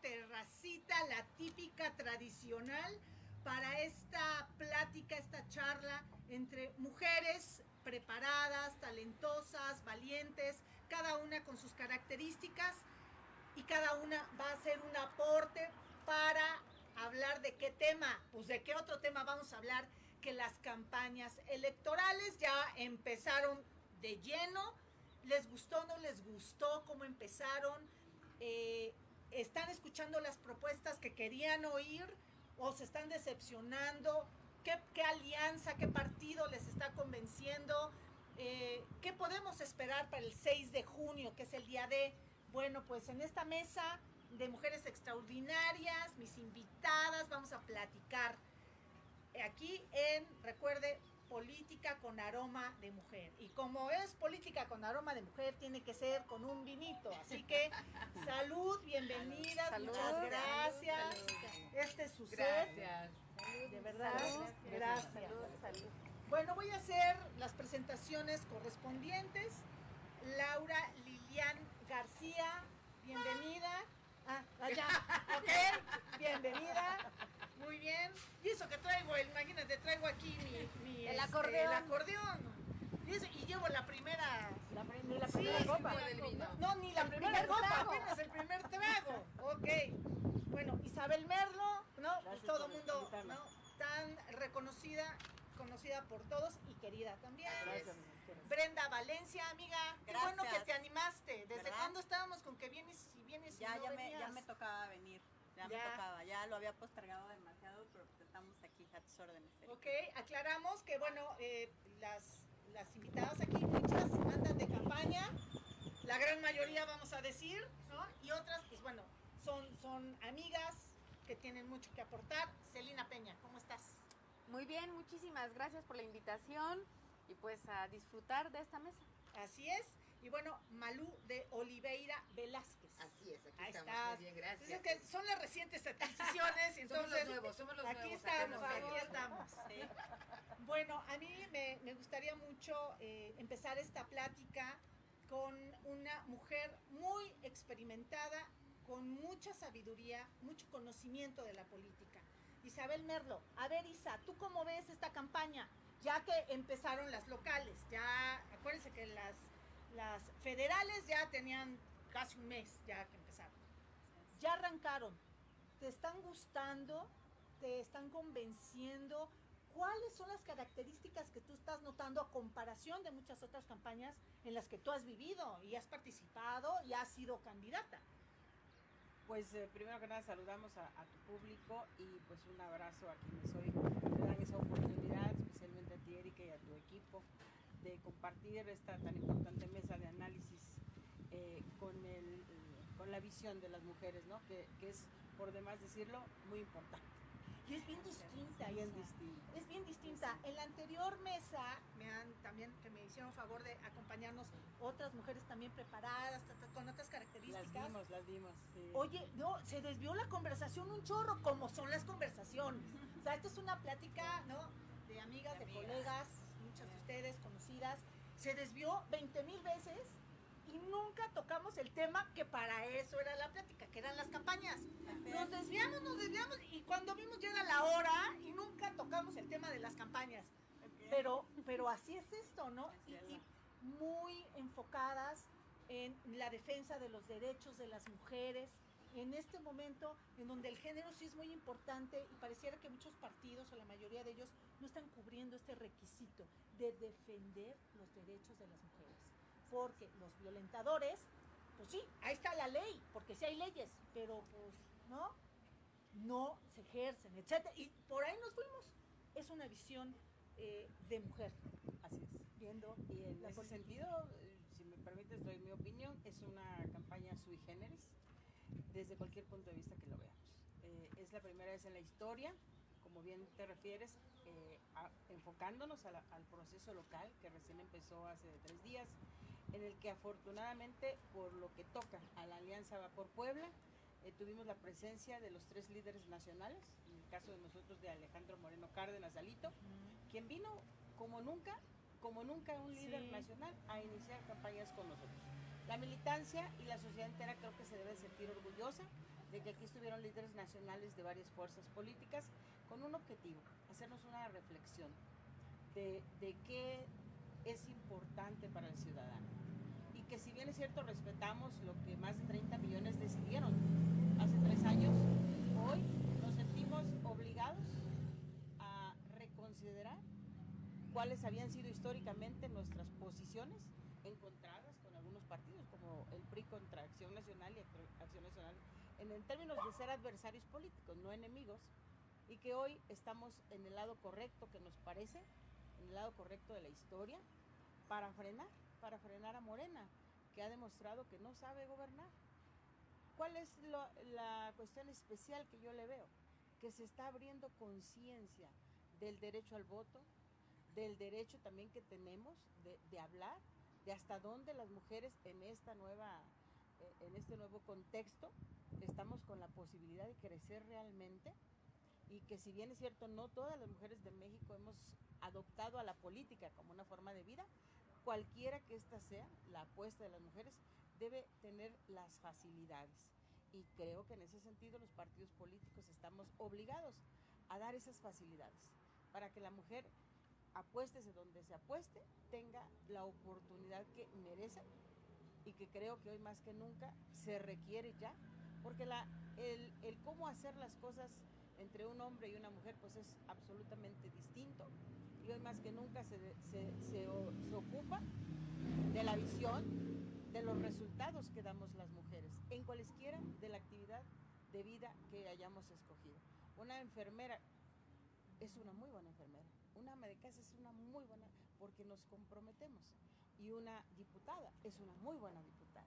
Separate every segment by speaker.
Speaker 1: terracita, la típica tradicional, para esta plática, esta charla entre mujeres preparadas, talentosas, valientes, cada una con sus características y cada una va a hacer un aporte para hablar de qué tema, pues de qué otro tema vamos a hablar que las campañas electorales ya empezaron de lleno. ¿Les gustó no les gustó cómo empezaron? Eh, ¿Están escuchando las propuestas que querían oír o se están decepcionando? ¿Qué, alianza, qué partido les está convenciendo? Eh, ¿Qué podemos esperar para el 6 de junio, que es el día de... Bueno, pues en esta mesa de mujeres extraordinarias, mis invitadas, vamos a platicar aquí en, recuerde, política con aroma de mujer. Y como es política con aroma de mujer, tiene que ser con un vinito. Así que salud, bienvenidas, muchas gracias. Este es su
Speaker 2: Gracias.
Speaker 1: De verdad, gracias. Bueno, voy a hacer las presentaciones correspondientes. Laura Lilian García, bienvenida. Ah, allá. Ok, bienvenida. Muy bien. Y eso que traigo, imagínate, traigo aquí mi,
Speaker 2: el, este, acordeón. el
Speaker 1: acordeón. Y, llevo la primera.
Speaker 2: La, la primera copa.
Speaker 1: No, ni la primera copa, apenas el primer trago. Ok. Bueno, Isabel Merlo, ¿no? Todo el mundo, ¿no? Tan reconocida conocida por todos y querida también. Brenda Valencia, amiga, qué bueno que te animaste. ¿Desde cuándo estábamos con que vienes y vienes
Speaker 3: ya, ya me, ya me tocaba venir. Ya, me tocaba, ya lo había postergado demasiado, pero pues estamos aquí a tus órdenes.
Speaker 1: Ok, aclaramos que bueno, eh, las, las invitadas aquí, muchas andan de campaña, la gran mayoría vamos a decir, ¿no? Y otras, pues bueno, son, son amigas que tienen mucho que aportar. Celina Peña, ¿cómo estás?
Speaker 2: Muy bien, muchísimas gracias por la invitación y pues a disfrutar de esta mesa.
Speaker 1: Así es. Y bueno, Malú de Oliveira Velázquez.
Speaker 4: Así es, aquí estamos. Muy bien, gracias.
Speaker 1: son las recientes adquisiciones. entonces, somos
Speaker 4: los nuevos, somos los
Speaker 1: aquí
Speaker 4: nuevos.
Speaker 1: Estamos, aquí estamos, Bueno, a mí me, gustaría mucho eh, empezar esta plática con una mujer muy experimentada, con mucha sabiduría, mucho conocimiento de la política. Isabel Merlo, a ver Isa, ¿tú cómo ves esta campaña? Ya que empezaron las locales, ya acuérdense que las, las federales ya tenían casi un mes ya que empezaron. Ya arrancaron. ¿Te están gustando? ¿Te están convenciendo? ¿Cuáles son las características que tú estás notando a comparación de muchas otras campañas en las que tú has vivido y has participado y has sido candidata?
Speaker 5: Pues eh, primero que nada saludamos a, tu público y pues un abrazo a quienes hoy te dan esa oportunidad, especialmente a ti Erika y a tu equipo, de compartir esta tan importante mesa de análisis eh, con, el, con la visión de las mujeres, ¿no? que, que es, por demás decirlo, muy importante.
Speaker 1: Y es bien distinta.
Speaker 5: Bien distinta.
Speaker 1: Es bien distinta. En la anterior mesa, me han también, que me hicieron favor de acompañarnos otras mujeres también preparadas, con otras características.
Speaker 5: Las vimos, las vimos.
Speaker 1: Oye, no, se desvió la conversación un chorro, como son las conversaciones. O sea, esto es una plática, ¿no? De amigas, de, de colegas, muchas de ustedes conocidas. Se desvió 20 mil veces y nunca tocamos el tema que para eso era la plática, que eran las campañas. Nos desviamos, nos desviamos y cuando vimos ya era la hora y nunca tocamos el tema de las campañas. Pero, pero así es esto, ¿no? y, muy enfocadas en la defensa de los derechos de las mujeres, en este momento en donde el género sí es muy importante y pareciera que muchos partidos o la mayoría de ellos no están cubriendo este requisito de defender los derechos de las mujeres porque los violentadores, pues sí, ahí está la ley, porque sí hay leyes, pero pues no, no se ejercen, etcétera. Y por ahí nos fuimos. Es una visión eh, de mujer.
Speaker 5: Así es.
Speaker 1: Viendo.
Speaker 5: Y en ese sentido, eh, si me permites, doy mi opinión, es una campaña sui generis, desde cualquier punto de vista que lo veamos. Eh, es la primera vez en la historia como bien te refieres, eh, enfocándonos al proceso local que recién empezó hace tres días, en el que afortunadamente por lo que toca a la Alianza Va por Puebla, eh, tuvimos la presencia de los tres líderes nacionales, en el caso de nosotros de Alejandro Moreno Cárdenas Alito, quien vino como nunca, como nunca un líder nacional a iniciar campañas con nosotros. La militancia y la sociedad entera creo que se debe sentir orgullosa de que aquí estuvieron líderes nacionales de varias fuerzas políticas con un objetivo, hacernos una reflexión de, de qué es importante para el ciudadano. Y que si bien es cierto, respetamos lo que más de 30 millones decidieron hace tres años, hoy nos sentimos obligados a reconsiderar cuáles habían sido históricamente nuestras posiciones encontradas con algunos partidos, como el PRI contra Acción Nacional y Acción Nacional, en, términos de ser adversarios políticos, no enemigos, y que hoy estamos en el lado correcto que nos parece, en el lado correcto de la historia, para frenar, para frenar a Morena, que ha demostrado que no sabe gobernar. ¿Cuál es la cuestión especial que yo le veo? Que se está abriendo conciencia del derecho al voto, del derecho también que tenemos de, de, hablar, de hasta dónde las mujeres en esta nueva, eh, en este nuevo contexto estamos con la posibilidad de crecer realmente y que si bien es cierto no todas las mujeres de México hemos adoptado a la política como una forma de vida, cualquiera que ésta sea, la apuesta de las mujeres, debe tener las facilidades. Y creo que en ese sentido los partidos políticos estamos obligados a dar esas facilidades para que la mujer apuéstese donde se apueste, tenga la oportunidad que merece y que creo que hoy más que nunca se requiere ya, porque el, cómo hacer las cosas entre un hombre y una mujer pues es absolutamente distinto y hoy más que nunca se, se, ocupa de la visión, de los resultados que damos las mujeres en cualesquiera de la actividad de vida que hayamos escogido. Una enfermera es una muy buena enfermera, una ama de casa es una muy buena porque nos comprometemos. Y una diputada es una muy buena diputada.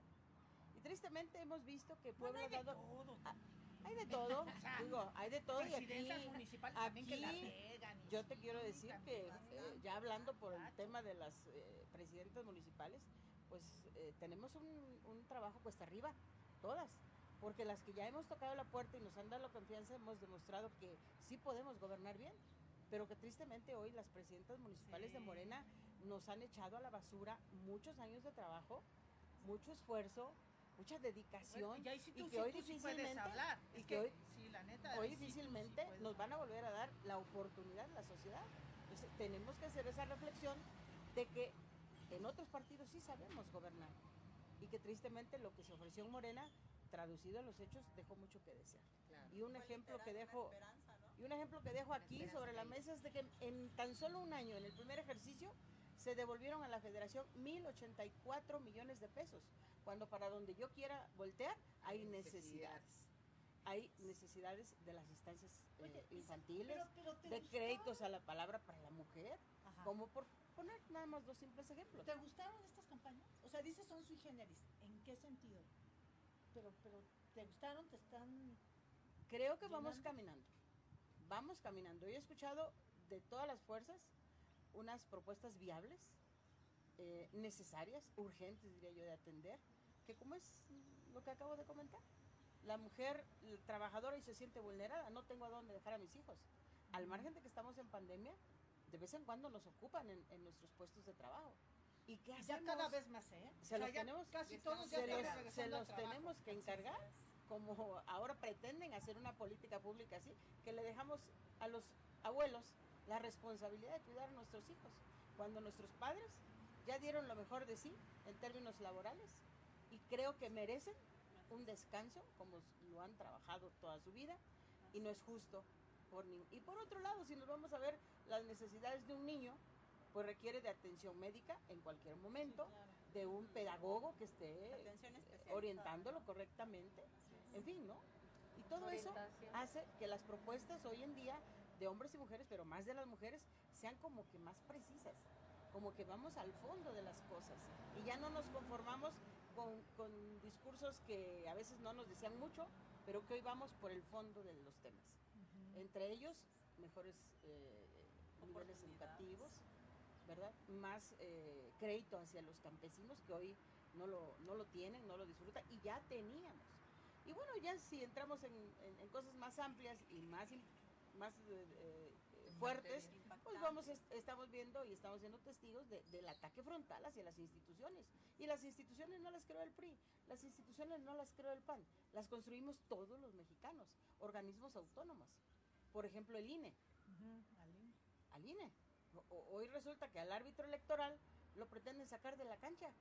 Speaker 5: Y tristemente hemos visto que Puebla ha dado... Hay de todo, digo, hay de todo y aquí, yo te quiero decir que eh, ya hablando por el tema de las eh, presidentas municipales, pues eh, tenemos un, un, trabajo cuesta arriba, todas, porque las que ya hemos tocado la puerta y nos han dado la confianza hemos demostrado que sí podemos gobernar bien, pero que tristemente hoy las presidentas municipales de Morena nos han echado a la basura muchos años de trabajo, mucho esfuerzo, mucha dedicación y, que hoy difícilmente y que, hoy, hoy difícilmente nos van a volver a dar la oportunidad en la sociedad. Entonces tenemos que hacer esa reflexión de que en otros partidos sí sabemos gobernar y que tristemente lo que se ofreció en Morena traducido en los hechos dejó mucho que desear. Y un ejemplo que dejo y un ejemplo que dejo aquí sobre la mesa es de que en tan solo un año en el primer ejercicio se devolvieron a la federación 1.084 millones de pesos, cuando para donde yo quiera voltear hay necesidades. Hay necesidades de las instancias eh, infantiles, de créditos a la palabra para la mujer, como por poner nada más dos simples ejemplos.
Speaker 1: ¿Te gustaron estas campañas? O sea, dices son sui generis. ¿En qué sentido? Pero, pero, ¿te gustaron? ¿Te están...?
Speaker 5: Creo que vamos caminando. Vamos caminando. Yo he escuchado de todas las fuerzas unas propuestas viables, eh, necesarias, urgentes, diría yo, de atender, que como es lo que acabo de comentar, la mujer trabajadora y se siente vulnerada, no tengo a dónde dejar a mis hijos. Al margen de que estamos en pandemia, de vez en cuando nos ocupan en, nuestros puestos de trabajo. ¿Y qué hacemos?
Speaker 1: Ya cada vez más, ¿eh?
Speaker 5: Se los tenemos, casi todos se los, se los tenemos que encargar, como ahora pretenden hacer una política pública así, que le dejamos a los abuelos la responsabilidad de cuidar a nuestros hijos, cuando nuestros padres ya dieron lo mejor de sí en términos laborales y creo que merecen un descanso como lo han trabajado toda su vida y no es justo por y por otro lado si nos vamos a ver las necesidades de un niño pues requiere de atención médica en cualquier momento de un pedagogo que esté orientándolo correctamente. En fin no y todo eso hace que las propuestas hoy en día de hombres y mujeres, pero más de las mujeres, sean como que más precisas, como que vamos al fondo de las cosas. Y ya no nos conformamos con, discursos que a veces no nos decían mucho, pero que hoy vamos por el fondo de los temas. Entre ellos, mejores eh, niveles educativos, ¿verdad? Más eh, crédito hacia los campesinos que hoy no lo, no lo tienen, no lo disfrutan y ya teníamos. Y bueno, ya si entramos en, en cosas más amplias y más más eh, fuertes, pues vamos, estamos viendo y estamos siendo testigos del ataque frontal hacia las instituciones. Y las instituciones no las creó el PRI, las instituciones no las creó el PAN, las construimos todos los mexicanos, organismos autónomos. Por ejemplo, el INE. al INE. Hoy resulta que al árbitro electoral lo pretenden sacar de la cancha.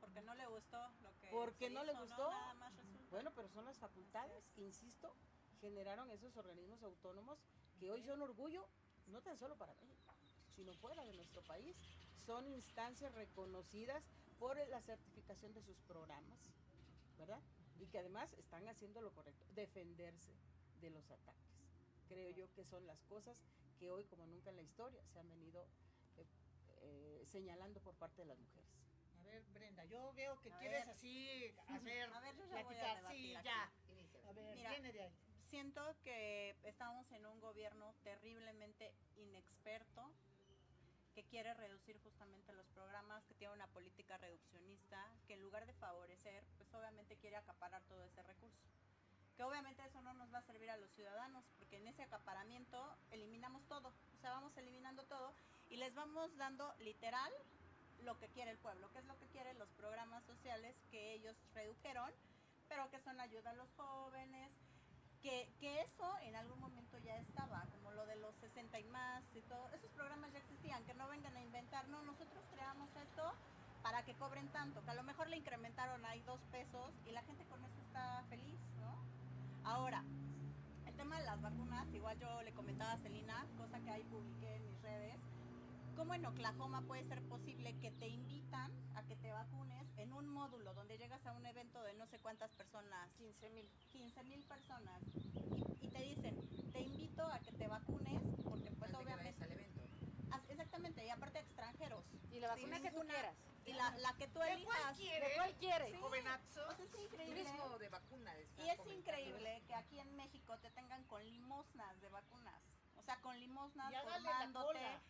Speaker 3: Porque no le gustó lo que.
Speaker 5: Porque no le gustó. bueno, pero son las facultades que, insisto, generaron esos organismos autónomos que hoy son orgullo, no tan solo para México, sino fuera de nuestro país. Son instancias reconocidas por la certificación de sus programas, ¿verdad? Y que además están haciendo lo correcto, defenderse de los ataques. Creo yo que son las cosas que hoy, como nunca en la historia, se han venido eh, eh, señalando por parte de las mujeres.
Speaker 1: A ver, Brenda, yo veo que quieres así hacer,
Speaker 3: a ver, yo ya voy a
Speaker 1: sí, ya. A ver, viene de ahí
Speaker 3: siento que estamos en un gobierno terriblemente inexperto que quiere reducir justamente los programas, que tiene una política reduccionista, que en lugar de favorecer, pues obviamente quiere acaparar todo ese recurso. Que obviamente eso no nos va a servir a los ciudadanos, porque en ese acaparamiento eliminamos todo, o sea, vamos eliminando todo y les vamos dando literal lo que quiere el pueblo, que es lo que quieren los programas sociales que ellos redujeron, pero que son ayuda a los jóvenes, que, que, eso en algún momento ya estaba, como lo de los 60 y más y todo, esos programas ya existían, que no vengan a inventar, no, nosotros creamos esto para que cobren tanto, que a lo mejor le incrementaron ahí dos pesos y la gente con eso está feliz, ¿no? Ahora, el tema de las vacunas, igual yo le comentaba a Celina, cosa que ahí publiqué en mis redes, ¿cómo en Oklahoma puede ser posible que te invitan a que te vacunes en un módulo donde llegas a un evento de no sé cuántas personas?
Speaker 2: 15 mil.
Speaker 3: 15 mil personas. Y, te dicen, te invito a que te vacunes, porque pues obviamente...
Speaker 4: al evento.
Speaker 3: Exactamente, y aparte extranjeros.
Speaker 2: Y la vacuna que tú quieras.
Speaker 3: Y la, la que tú elijas.
Speaker 1: ¿De cuál quieres?
Speaker 3: Sí.
Speaker 1: Jovenazo.
Speaker 3: Es increíble.
Speaker 4: Turismo de vacunas.
Speaker 3: Y es increíble que aquí en México te tengan con limosnas de vacunas. O sea, con limosnas formándote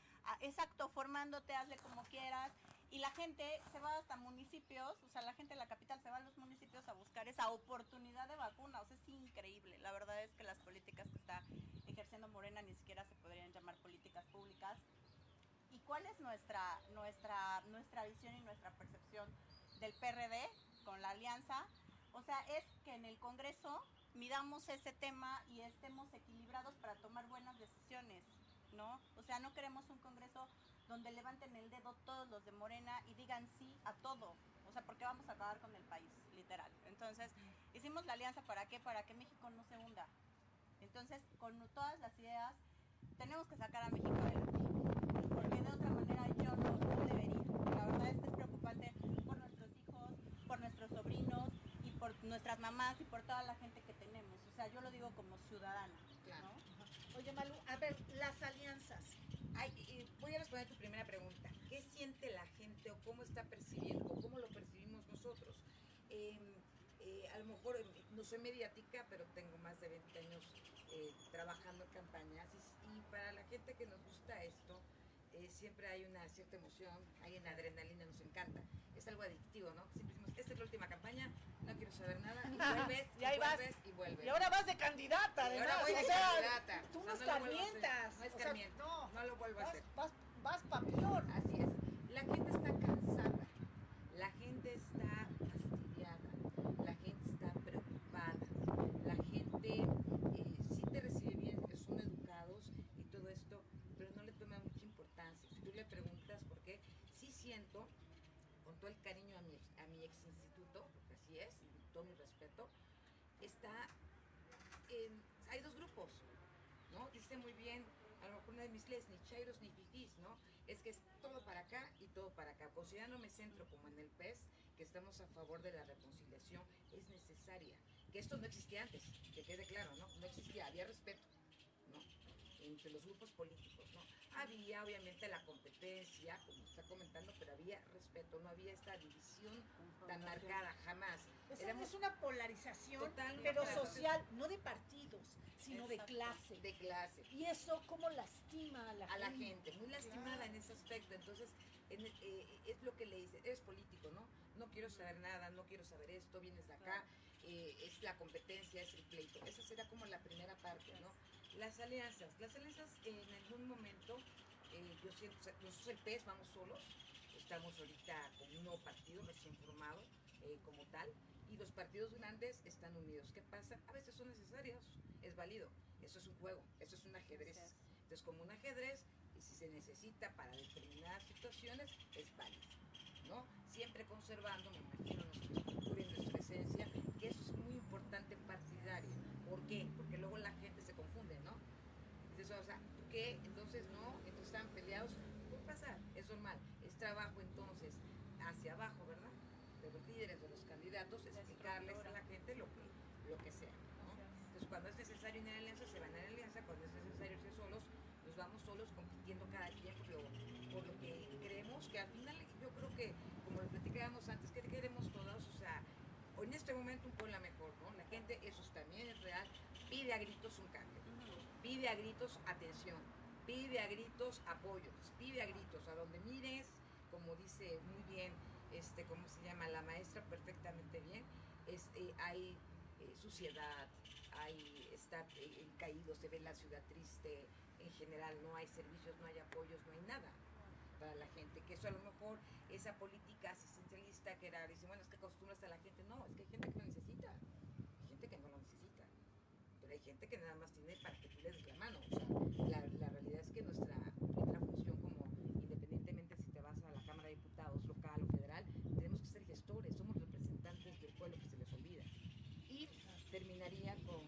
Speaker 3: exacto, formándote, hazle como quieras. Y la gente se va hasta municipios, o sea, la gente de la capital se va a los municipios a buscar esa oportunidad de vacuna. O sea, es increíble. La verdad es que las políticas que está ejerciendo Morena ni siquiera se podrían llamar políticas públicas. ¿Y cuál es nuestra, nuestra, nuestra visión y nuestra percepción del PRD con la alianza? O sea, es que en el Congreso midamos ese tema y estemos equilibrados para tomar buenas decisiones. ¿no? O sea, no queremos un Congreso donde levanten el dedo todos los de Morena y digan sí a todo. O sea, porque vamos a acabar con el país, literal. Entonces, hicimos la alianza para qué? Para que México no se hunda. Entonces, con todas las ideas, tenemos que sacar a México de otra yo no, no debería. La verdad es que es preocupante por nuestros hijos, por nuestros sobrinos y por nuestras mamás y por toda la gente que tenemos. O sea, yo lo digo como ciudadana.
Speaker 1: Oye, Malu, a ver, las alianzas.
Speaker 4: Ay, voy a responder tu primera pregunta. ¿Qué siente la gente o cómo está percibiendo o cómo lo percibimos nosotros? Em, eh, a lo mejor eh, no soy mediática, pero tengo más de 20 años eh, trabajando en campañas y, para la gente que nos gusta esto, siempre hay una cierta emoción, hay una adrenalina, nos encanta. Es algo adictivo, ¿no? Siempre decimos, esta es la última campaña, no quiero saber nada, y vuelves, y, y vuelves, y vuelves.
Speaker 1: Y ahora vas de candidata,
Speaker 4: además. ahora voy de candidata.
Speaker 1: Tú no, escarmientas.
Speaker 4: No escarmiento, no, no lo vuelvo a hacer.
Speaker 1: Vas, vas pa' peor.
Speaker 4: Así es. La gente está cansada, la gente está fastidiada, la gente está preocupada, la gente eh, sí te recibe bien, son educados y todo esto, pero no le toma mucha importancia. Si tú le preguntas por qué, sí siento, con todo el cariño a mi, a mi ex instituto, es, y todo mi respeto, está en, hay dos grupos, ¿no? Dice muy bien, a lo mejor una de mis leyes, ni chairos ni fifís, ¿no? Es que es todo para acá y todo para acá. Considerándome centro como en el PES, que estamos a favor de la reconciliación, es necesaria. Que esto no existía antes, que quede claro, ¿no? No existía, había respeto. Entre los grupos políticos, ¿no? Había obviamente la competencia, como está comentando, pero había respeto, no había esta división tan marcada, jamás.
Speaker 1: es una polarización, pero social, no de partidos, sino de clase.
Speaker 4: De clase.
Speaker 1: Y eso como lastima a la
Speaker 4: a gente. la gente, muy lastimada en ese aspecto. Entonces, eh, es lo que le dice, eres político, ¿no? No quiero saber nada, no quiero saber esto, vienes de acá, eh, es la competencia, es el pleito. Esa será como la primera parte, ¿no? Las alianzas. Las alianzas en algún momento, eh, yo siento, nosotros el PES vamos solos, estamos ahorita con un nuevo partido recién formado eh, como tal, y los partidos grandes están unidos. ¿Qué pasa? A veces son necesarios, es válido. Eso es un juego, eso es un ajedrez. Entonces, como un ajedrez, y si se necesita para determinadas situaciones, es válido. ¿no? Siempre conservando, me imagino, nuestra estructura y nuestra esencia, que eso es muy importante partidario. ¿Por qué? Porque luego la gente se. Entonces, o sea, ¿qué? Entonces, no, entonces están peleados. Puede pasar, es normal. Es trabajo entonces hacia abajo, ¿verdad? De los líderes, de los candidatos, explicarles a la gente lo que, lo que sea, ¿no? Entonces, cuando es necesario ir en alianza, se van en alianza, cuando es necesario irse solos, nos vamos solos compitiendo cada quien por lo, por lo que creemos que al final yo creo que, como lo platicábamos antes, que queremos todos, o sea, en este momento un pueblo mejor, ¿no? La gente, eso también es real, pide a gritos un cambio, pide a gritos atención, pide a gritos apoyos, pide a gritos, a donde mires, como dice muy bien, este, ¿cómo se llama? La maestra perfectamente bien, este, hay eh, suciedad, hay, está eh, caído, se ve la ciudad triste, en general no hay servicios, no hay apoyos, no hay nada para la gente, que eso a lo mejor esa política asistencialista que era, dice, bueno, es que acostumbras a la gente, no, es que hay gente que lo necesita, hay gente que no lo necesita, pero hay gente que nada más tiene para que tú le des la mano, la realidad es que nuestra, nuestra función como, independientemente si te vas a la Cámara de Diputados local o federal, tenemos que ser gestores, somos representantes del pueblo que se les olvida. Y terminaría con,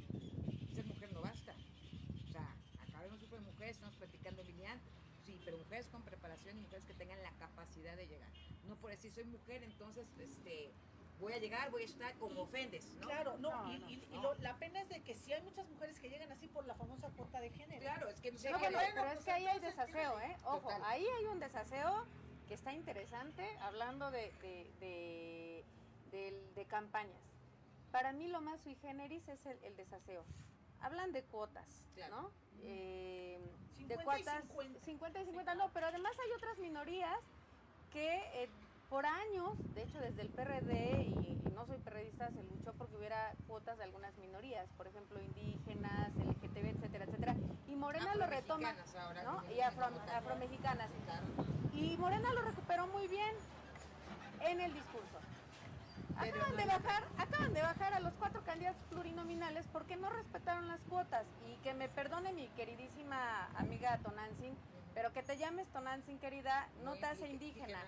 Speaker 4: ser mujer no basta, o sea, acá vemos un grupo de mujeres, estamos platicando Lilian, sí, pero mujeres con preparación y mujeres que tengan la capacidad de llegar. No por decir soy mujer, entonces este, voy a llegar, voy a estar como ofendes, ¿no?
Speaker 1: Claro, no, y, y- y lo- la pena es de que si hay muchas mujeres que llegan así por la famosa cuota de género.
Speaker 4: Claro, es que no sé
Speaker 2: No, bueno, pero es que ahí hay desaseo, ¿eh? Ojo,
Speaker 4: Total.
Speaker 2: ahí hay un desaseo que está interesante, hablando de, de, de, de campañas. Para mí lo más sui generis es el, el desaseo. Hablan de cuotas,
Speaker 4: Claro.
Speaker 2: ¿no? Eh,
Speaker 1: 50
Speaker 2: de
Speaker 1: y
Speaker 2: cuotas
Speaker 1: 50.
Speaker 2: 50 y 50, no, pero además hay otras minorías que eh, por años, de hecho desde el PRD, y, y no soy perredista, se luchó porque hubiera cuotas de algunas minorías, por ejemplo indígenas, LGTB, etcétera, etcétera. Y Morena lo retoma,
Speaker 4: ahora,
Speaker 2: Y afro, afromexicanas. Y Morena lo recuperó muy bien en el discurso. Acaban de bajar, acaban de bajar a los cuatro candidatos plurinominales porque no respetaron las cuotas. Y que me perdone mi queridísima amiga Tonantzin, pero que te llames Tonantzin, querida, no te hace indígena.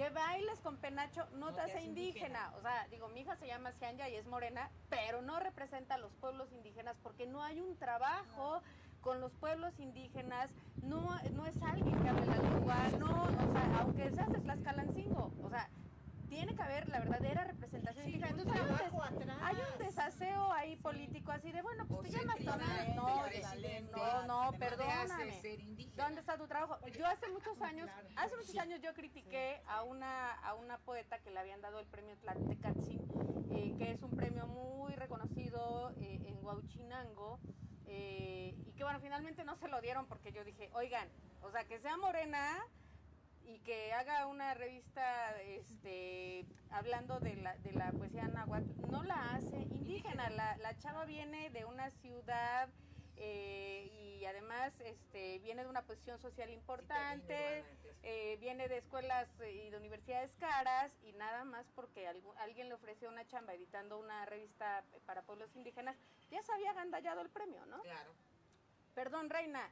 Speaker 2: Que bailes con penacho no, te hace indígena. O sea, digo, mi hija se llama Cianya y es morena, pero no representa a los pueblos indígenas porque no hay un trabajo con los pueblos indígenas, no, no es alguien que hable la lengua, no, o sea, aunque seas de Tlaxcalancingo, o sea, tiene que haber la verdadera representación
Speaker 1: Sí,
Speaker 2: indígena. Entonces hay un,
Speaker 1: atrás.
Speaker 2: hay un desaseo ahí político así de, bueno, pues
Speaker 4: O
Speaker 2: te llamas Tonal. No, no, no,
Speaker 4: ¿qué te hace
Speaker 2: perdóname. ¿Dónde está tu trabajo? Yo hace muchos años,
Speaker 1: Claro.
Speaker 2: hace muchos años yo critiqué a una a una poeta que le habían dado el premio Tlatecatzin, eh, que es un premio muy reconocido eh, en Huauchinango, eh, y que bueno, finalmente no se lo dieron porque yo dije, oigan, o sea, que sea morena y que haga una revista este hablando de la, de la poesía náhuatl, no la hace indígena, la, la chava viene de una ciudad eh, y además este viene de una posición social importante, eh, viene de escuelas eh, y de universidades caras y nada más porque algu- alguien le ofreció una chamba editando una revista para pueblos indígenas, ya se había agandallado el premio, ¿no?
Speaker 4: Claro.
Speaker 2: Perdón, Reina,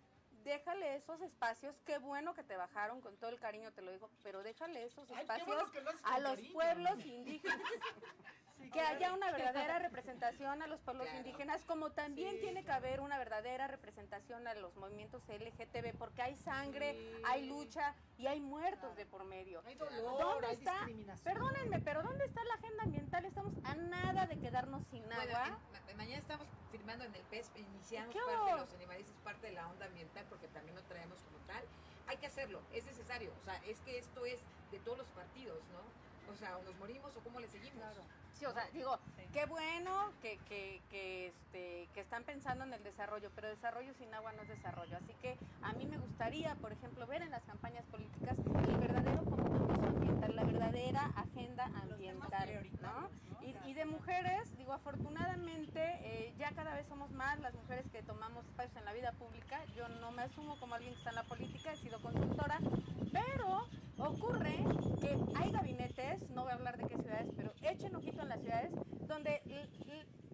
Speaker 2: déjale esos espacios, qué bueno que te bajaron, con todo el cariño te lo digo, pero déjale esos
Speaker 1: Ay,
Speaker 2: espacios
Speaker 1: bueno
Speaker 2: a los
Speaker 1: cariño.
Speaker 2: pueblos indígenas. Que
Speaker 1: claro.
Speaker 2: haya una verdadera representación a los pueblos
Speaker 4: Claro.
Speaker 2: indígenas, como también
Speaker 1: Sí,
Speaker 2: tiene que
Speaker 1: claro.
Speaker 2: haber una verdadera representación a los movimientos LGTB, porque hay sangre,
Speaker 1: Sí.
Speaker 2: hay lucha y hay muertos
Speaker 1: Claro.
Speaker 2: de por medio.
Speaker 1: Hay dolor,
Speaker 2: ¿Dónde
Speaker 1: hay
Speaker 2: está?
Speaker 1: discriminación.
Speaker 2: Perdónenme, pero ¿dónde está la agenda ambiental? Estamos a nada de quedarnos sin
Speaker 4: Bueno,
Speaker 2: agua.
Speaker 4: en- mañana estamos firmando en el PES, iniciamos
Speaker 2: ¿Qué
Speaker 4: parte de los animalistas, parte de la onda ambiental, porque también lo traemos como tal. Hay que hacerlo, es necesario. O sea, es que esto es de todos los partidos, ¿no? O sea, o nos morimos o cómo le seguimos.
Speaker 2: Sí, o sea, digo,
Speaker 1: Sí.
Speaker 2: qué bueno que, que, que, este, que están pensando en el desarrollo, pero desarrollo sin agua no es desarrollo. Así que a mí me gustaría, por ejemplo, ver en las campañas políticas el verdadero compromiso ambiental la verdadera agenda ambiental, ¿no? Y, de mujeres, digo, afortunadamente eh, ya cada vez somos más las mujeres que tomamos espacios en la vida pública. Yo no me asumo como alguien que está en la política, he sido consultora, pero ocurre que hay gabinetes, no voy a hablar de qué ciudades, pero echen ojito en las ciudades, donde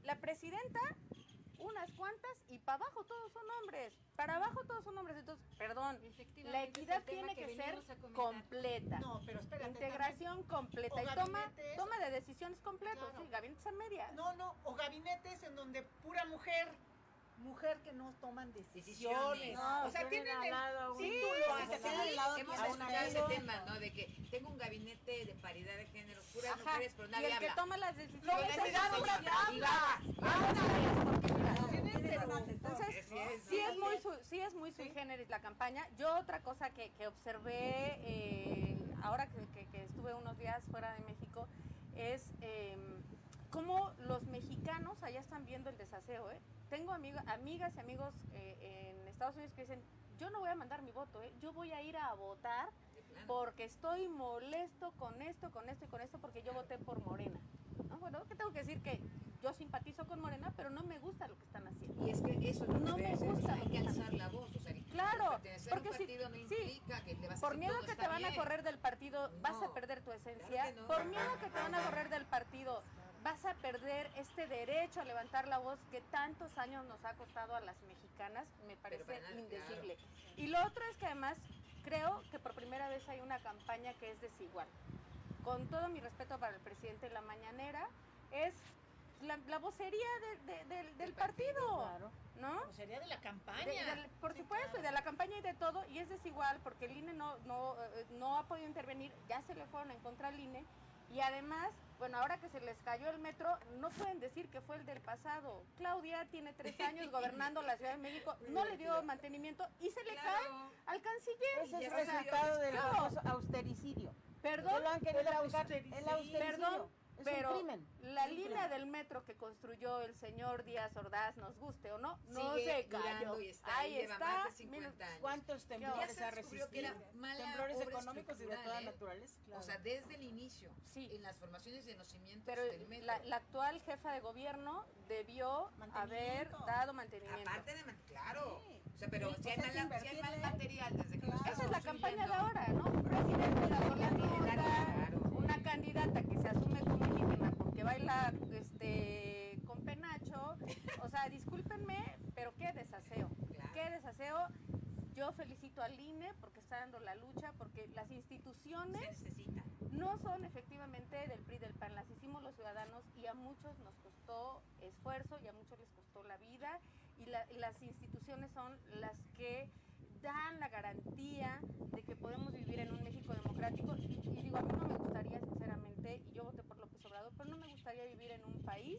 Speaker 2: la presidenta unas cuantas y para abajo todos son hombres. Para abajo todos son hombres. Entonces, perdón, la equidad tiene que, ser completa.
Speaker 1: No, pero espérate,
Speaker 2: Integración completa y toma, toma de decisiones completas. Sí, gabinetes a medias.
Speaker 1: No, no, o gabinetes en donde pura mujer mujer que no toman decisiones.
Speaker 4: No,
Speaker 1: o sea, tienen el
Speaker 4: lado
Speaker 1: sí,
Speaker 4: hemos escuchado ese tema, ¿no? De que tengo un gabinete de paridad de género, puras mujeres, pero nadie
Speaker 2: y el
Speaker 4: habla.
Speaker 2: que toma las decisiones
Speaker 1: es
Speaker 2: entonces, sí es muy, sí es muy sui generis la campaña. Yo otra cosa que, que observé eh, ahora que, que, estuve unos días fuera de México es eh, cómo los mexicanos allá están viendo el desaseo. ¿eh? Tengo amigas y amigos eh, en Estados Unidos que dicen, yo no voy a mandar mi voto, ¿eh? yo voy a ir a votar porque estoy molesto con esto, con esto y con esto porque yo voté por Morena. Bueno, que tengo que decir que yo simpatizo con Morena, pero no me gusta lo que están haciendo.
Speaker 4: Y es que eso no me gusta. Hay que alzar la voz. O sea,
Speaker 2: claro,
Speaker 4: porque un partido no implica que te vas
Speaker 2: por miedo que te van a correr del partido, vas a perder tu esencia. por miedo que te van a correr del partido, vas a perder este derecho a levantar la voz que tantos años nos ha costado a las mexicanas, me parece indecible. Y lo otro es que además creo que por primera vez hay una campaña que es desigual. Con todo mi respeto para el presidente de la mañanera, es la, vocería del, partido, ¿no?
Speaker 1: La vocería de la campaña.
Speaker 2: por supuesto, y de la campaña y de todo, y es desigual porque el INE no, no, eh, no ha podido intervenir, ya se le fueron en contra al INE, y además, bueno, ahora que se les cayó el metro, no pueden decir que fue el del pasado. Claudia tiene tres años gobernando la Ciudad de México, no le dio mantenimiento y se le cae al canciller.
Speaker 5: Ese es el resultado del austericidio.
Speaker 2: Perdón.
Speaker 5: lo han querido el austericidio.
Speaker 2: Perdón pero la línea del metro que construyó el señor Díaz Ordaz, nos guste o no, no se cayó.
Speaker 4: Ahí está.
Speaker 5: ¿Cuántos temblores ha resistido? Que temblores económicos y de toda naturaleza.
Speaker 4: O sea, desde el inicio, sí. en las formaciones de nacimiento
Speaker 2: pero
Speaker 4: del metro.
Speaker 2: La, la, actual jefa de gobierno debió haber dado mantenimiento.
Speaker 4: Aparte de, claro. O sea, pero si hay, mal, si hay mal material desde que
Speaker 2: Esa es la campaña de ahora, ¿no? Un presidente la una candidata que se asume como indígena porque baila este con penacho, o sea, discúlpenme, pero qué desaseo, qué desaseo. Yo felicito al INE porque está dando la lucha, porque las instituciones no son efectivamente del PRI del PAN, las hicimos los ciudadanos y a muchos nos costó esfuerzo y a muchos les costó la vida y las instituciones son las que dan la garantía de que podemos vivir en un México democrático. Y, digo, a mí no me gustaría, sinceramente, y yo voté por López Obrador, pero no me gustaría vivir en un país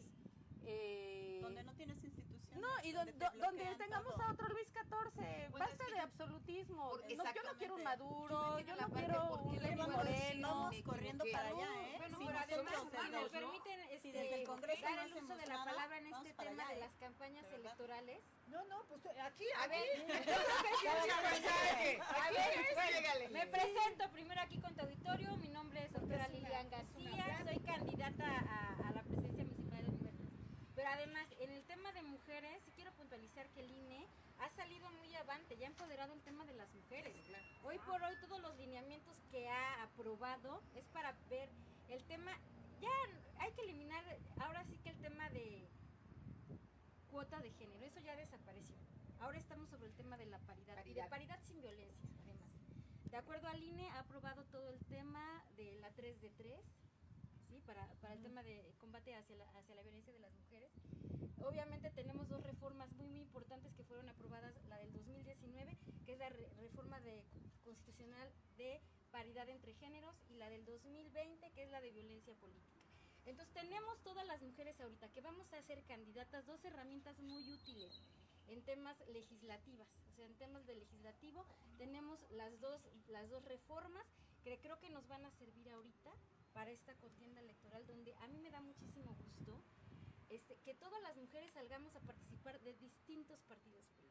Speaker 3: eh, donde no tienes instituciones.
Speaker 2: No, y donde, donde tengamos a otro Luis XIV. Basta de absolutismo. yo no quiero un Maduro, yo no quiero un Moreno.
Speaker 3: Vamos corriendo para allá, ¿eh?
Speaker 6: Bueno, pero además, si desde el Congreso dar el uso de la palabra en este tema de las campañas electorales.
Speaker 1: No, no, pues aquí,
Speaker 6: a ver. Me presento primero aquí con tu auditorio. Mi nombre es doctora Lilian García. Soy candidata a, a la presidencia municipal de Universidad. Pero además, en el tema de mujeres, quiero puntualizar que el INE ha salido muy avante, ya ha empoderado el tema de las mujeres. Hoy por hoy todos los lineamientos que ha aprobado es para ver el tema, ya hay que eliminar ahora sí que el tema de cuota de género, eso ya desapareció. Ahora estamos sobre el tema de la paridad, y de paridad sin violencia, además. De acuerdo al INE ha aprobado todo el tema de la 3 de 3, ¿sí? para, para el tema de combate hacia la, hacia la violencia de las mujeres. Obviamente tenemos dos reformas muy, muy importantes que fueron aprobadas, la del 2019, que es la reforma de, constitucional de paridad entre géneros, y la del 2020, que es la de violencia política. Entonces tenemos todas las mujeres ahorita que vamos a ser candidatas, dos herramientas muy útiles en temas legislativas. O sea, en temas de legislativo tenemos las dos, las dos reformas que creo que nos van a servir ahorita para esta contienda electoral, donde a mí me da muchísimo gusto este, que todas las mujeres salgamos a participar de distintos partidos políticos.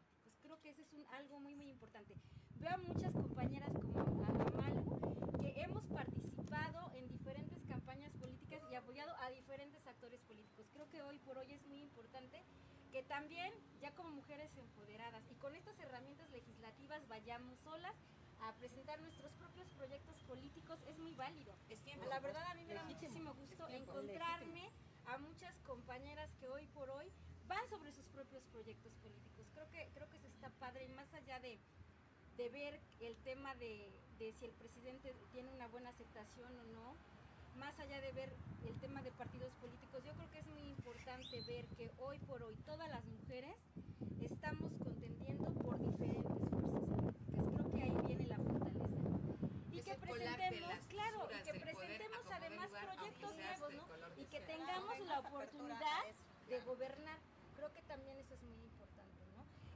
Speaker 6: Creo que ese es un, algo muy, muy importante. Veo a muchas compañeras como a Amalu que hemos participado en diferentes campañas políticas y apoyado a diferentes actores políticos. Creo que hoy por hoy es muy importante que también, ya como mujeres empoderadas y con estas herramientas legislativas, vayamos solas a presentar nuestros propios proyectos políticos es muy válido.
Speaker 4: Es tiempo.
Speaker 6: La verdad a mí me da muchísimo gusto encontrarme a muchas compañeras que hoy por hoy van sobre sus propios proyectos políticos. Creo que creo que está padre y más allá de, de ver el tema de, de si el presidente tiene una buena aceptación o no, más allá de ver el tema de partidos políticos, yo creo que es muy importante ver que hoy por hoy todas las mujeres estamos contendiendo por diferentes fuerzas políticas. Creo que ahí viene la fortaleza. Y que presentemos, claro, y que presentemos además proyectos nuevos,
Speaker 4: del
Speaker 6: ¿no? Y que tengamos la oportunidad de gobernar. Creo que también eso es muy importante.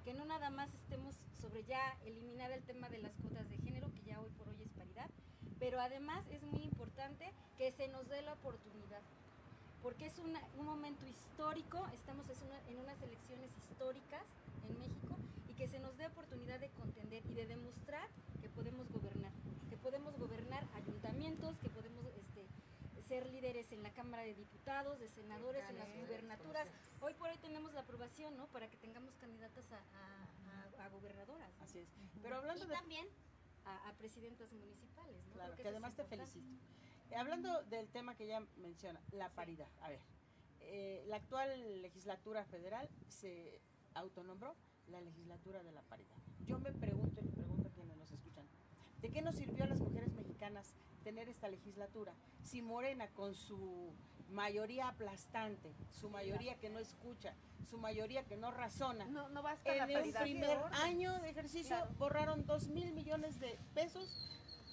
Speaker 6: Que no nada más estemos sobre ya eliminar el tema de las cuotas de género, que ya hoy por hoy es paridad, pero además es muy importante que se nos dé la oportunidad, porque es una- un momento histórico, estamos en unas elecciones históricas en México y que se nos dé oportunidad de contender y de demostrar que podemos gobernar, que podemos gobernar ayuntamientos, que podemos ser líderes en la Cámara de Diputados, de senadores, en las gubernaturas. Hoy por hoy tenemos la aprobación, ¿no? Para que tengamos candidatas a, a- a- a gobernadoras, ¿no?
Speaker 5: Así es. Pero hablando
Speaker 3: Y
Speaker 5: de
Speaker 3: también
Speaker 6: a, presidentas municipales, ¿no?
Speaker 5: Claro, que además te felicito. Eh, Hablando del tema que ya menciona, la paridad. A ver, eh, la actual legislatura federal se autonombró la legislatura de la paridad. Yo me pregunto y me pregunto a quienes nos escuchan, ¿de qué nos sirvió a las mujeres mexicanas tener esta legislatura si Morena con su mayoría aplastante, su mayoría que no escucha, su mayoría que no razona,
Speaker 2: No, no basta
Speaker 5: en
Speaker 2: paridad.
Speaker 5: primer año de ejercicio
Speaker 6: Claro.
Speaker 5: borraron dos mil millones de pesos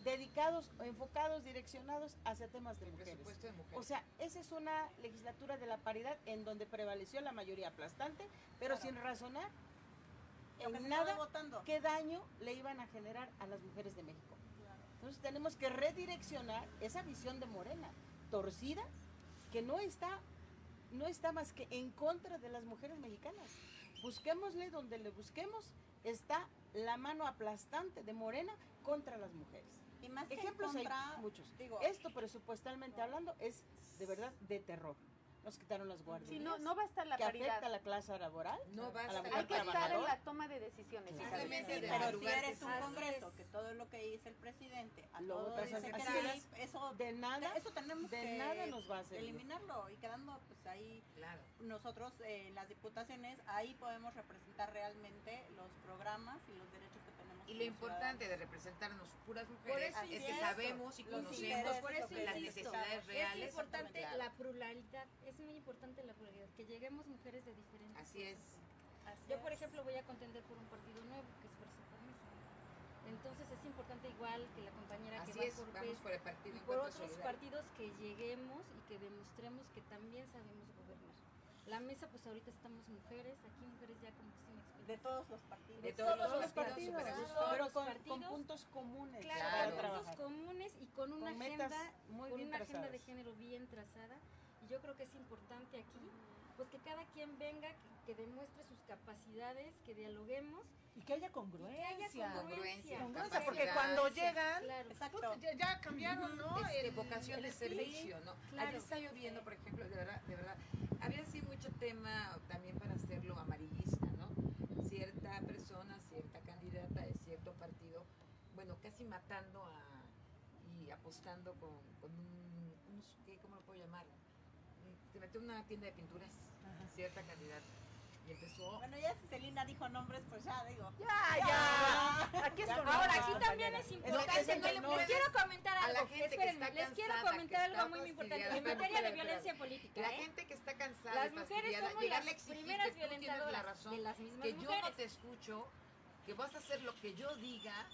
Speaker 5: dedicados, enfocados, direccionados hacia temas de
Speaker 4: El
Speaker 5: mujeres.
Speaker 4: presupuesto de mujeres.
Speaker 5: O sea, esa es una legislatura de la paridad en donde prevaleció la mayoría aplastante, pero
Speaker 3: Claro.
Speaker 5: sin razonar en nada
Speaker 3: votando.
Speaker 5: qué daño le iban a generar a las mujeres de México. Entonces tenemos que redireccionar esa visión de Morena, torcida, que no está, no está más que en contra de las mujeres mexicanas. Busquémosle donde le busquemos, está la mano aplastante de Morena contra las mujeres.
Speaker 3: Y más que
Speaker 5: Ejemplos
Speaker 3: contra,
Speaker 5: hay muchos.
Speaker 3: digo,
Speaker 5: Esto presupuestalmente hablando es de verdad de terror. Nos quitaron las guardias.
Speaker 2: Sí, no, no basta la
Speaker 5: que
Speaker 2: paridad.
Speaker 5: afecta a la clase laboral.
Speaker 4: no
Speaker 5: a la
Speaker 4: la
Speaker 5: mujer
Speaker 2: Hay que estar en la toma de decisiones.
Speaker 5: Sí,
Speaker 3: Sí, pero si eres un congreso
Speaker 6: es.
Speaker 3: que todo lo que dice el presidente, a
Speaker 5: Lo
Speaker 3: todo dice que
Speaker 5: Así
Speaker 3: sí, eso,
Speaker 5: De nada,
Speaker 3: eso tenemos
Speaker 5: de
Speaker 3: que
Speaker 5: nada nos va a servir.
Speaker 3: eliminarlo y quedando pues ahí
Speaker 4: Claro.
Speaker 3: nosotros eh, en las diputaciones ahí podemos representar realmente los programas y los derechos que tenemos.
Speaker 4: Y lo importante de representarnos puras mujeres es que
Speaker 3: insisto,
Speaker 4: sabemos y conocemos
Speaker 3: intereses,
Speaker 6: por eso
Speaker 4: las
Speaker 6: insisto,
Speaker 4: necesidades
Speaker 6: Es
Speaker 4: reales.
Speaker 6: importante
Speaker 3: Claro.
Speaker 6: la pluralidad, es muy importante la pluralidad, que lleguemos mujeres de diferentes
Speaker 4: Así es.
Speaker 3: Así
Speaker 6: Yo, por
Speaker 3: es.
Speaker 6: ejemplo, voy a contender por un partido nuevo, que es Fuerza por México. Entonces es importante igual que la compañera
Speaker 4: Así
Speaker 6: que va
Speaker 4: es,
Speaker 6: por
Speaker 4: vamos
Speaker 6: PES
Speaker 4: por el partido
Speaker 6: y por otros
Speaker 4: Solidario.
Speaker 6: partidos que lleguemos y que demostremos que también sabemos gobernar. La mesa, pues ahorita estamos mujeres, aquí mujeres ya como si me explico.
Speaker 3: de todos los partidos.
Speaker 4: De
Speaker 6: de
Speaker 4: todos
Speaker 6: todos
Speaker 4: los
Speaker 6: los
Speaker 4: partidos,
Speaker 6: todos
Speaker 5: pero con, puntos comunes
Speaker 6: Claro, con puntos comunes y con una
Speaker 5: Con
Speaker 6: agenda,
Speaker 5: muy
Speaker 6: con
Speaker 5: bien
Speaker 6: una agenda de género bien trazada. Y yo creo que es importante aquí, pues que cada quien venga, que, que demuestre sus capacidades, que dialoguemos
Speaker 7: Y que haya
Speaker 6: y que haya
Speaker 7: congruencia.
Speaker 6: congruencia.
Speaker 2: Congruencia, porque cuando llegan,
Speaker 6: Claro.
Speaker 3: Exacto.
Speaker 1: Ya, ya cambiaron, ¿no?
Speaker 4: este,
Speaker 1: El-
Speaker 4: vocación de
Speaker 1: el
Speaker 4: servicio, ¿no?
Speaker 6: claro.
Speaker 4: Ayer está lloviendo, por ejemplo, de verdad, de verdad. Había así mucho tema también para hacerlo amarillista, ¿no? Cierta persona, cierta candidata de cierto partido, bueno, casi matando a y apostando con, con un, ¿qué, ¿cómo lo puedo llamar? Se metió en una tienda de pinturas, cierta candidata, y empezó
Speaker 3: Bueno, ya si Celina dijo nombres, pues ya digo.
Speaker 2: ya, ya. Aquí es con
Speaker 6: Ahora, aquí también es importante.
Speaker 4: es que no le
Speaker 6: les quiero comentar
Speaker 4: a la
Speaker 6: algo.
Speaker 4: gente que
Speaker 6: Espérenme,
Speaker 4: está
Speaker 6: les quiero
Speaker 4: cansada,
Speaker 6: comentar
Speaker 4: que
Speaker 6: algo muy importante en materia de violencia política.
Speaker 4: la
Speaker 6: ¿eh?
Speaker 4: gente que está cansada,
Speaker 6: Las mujeres somos
Speaker 4: llegarle a
Speaker 6: las
Speaker 4: exigir
Speaker 6: primeras
Speaker 4: que tú tienes la
Speaker 6: violentadoras
Speaker 4: razón,
Speaker 6: de las mismas
Speaker 4: que yo no te escucho, que vas a hacer lo que yo diga,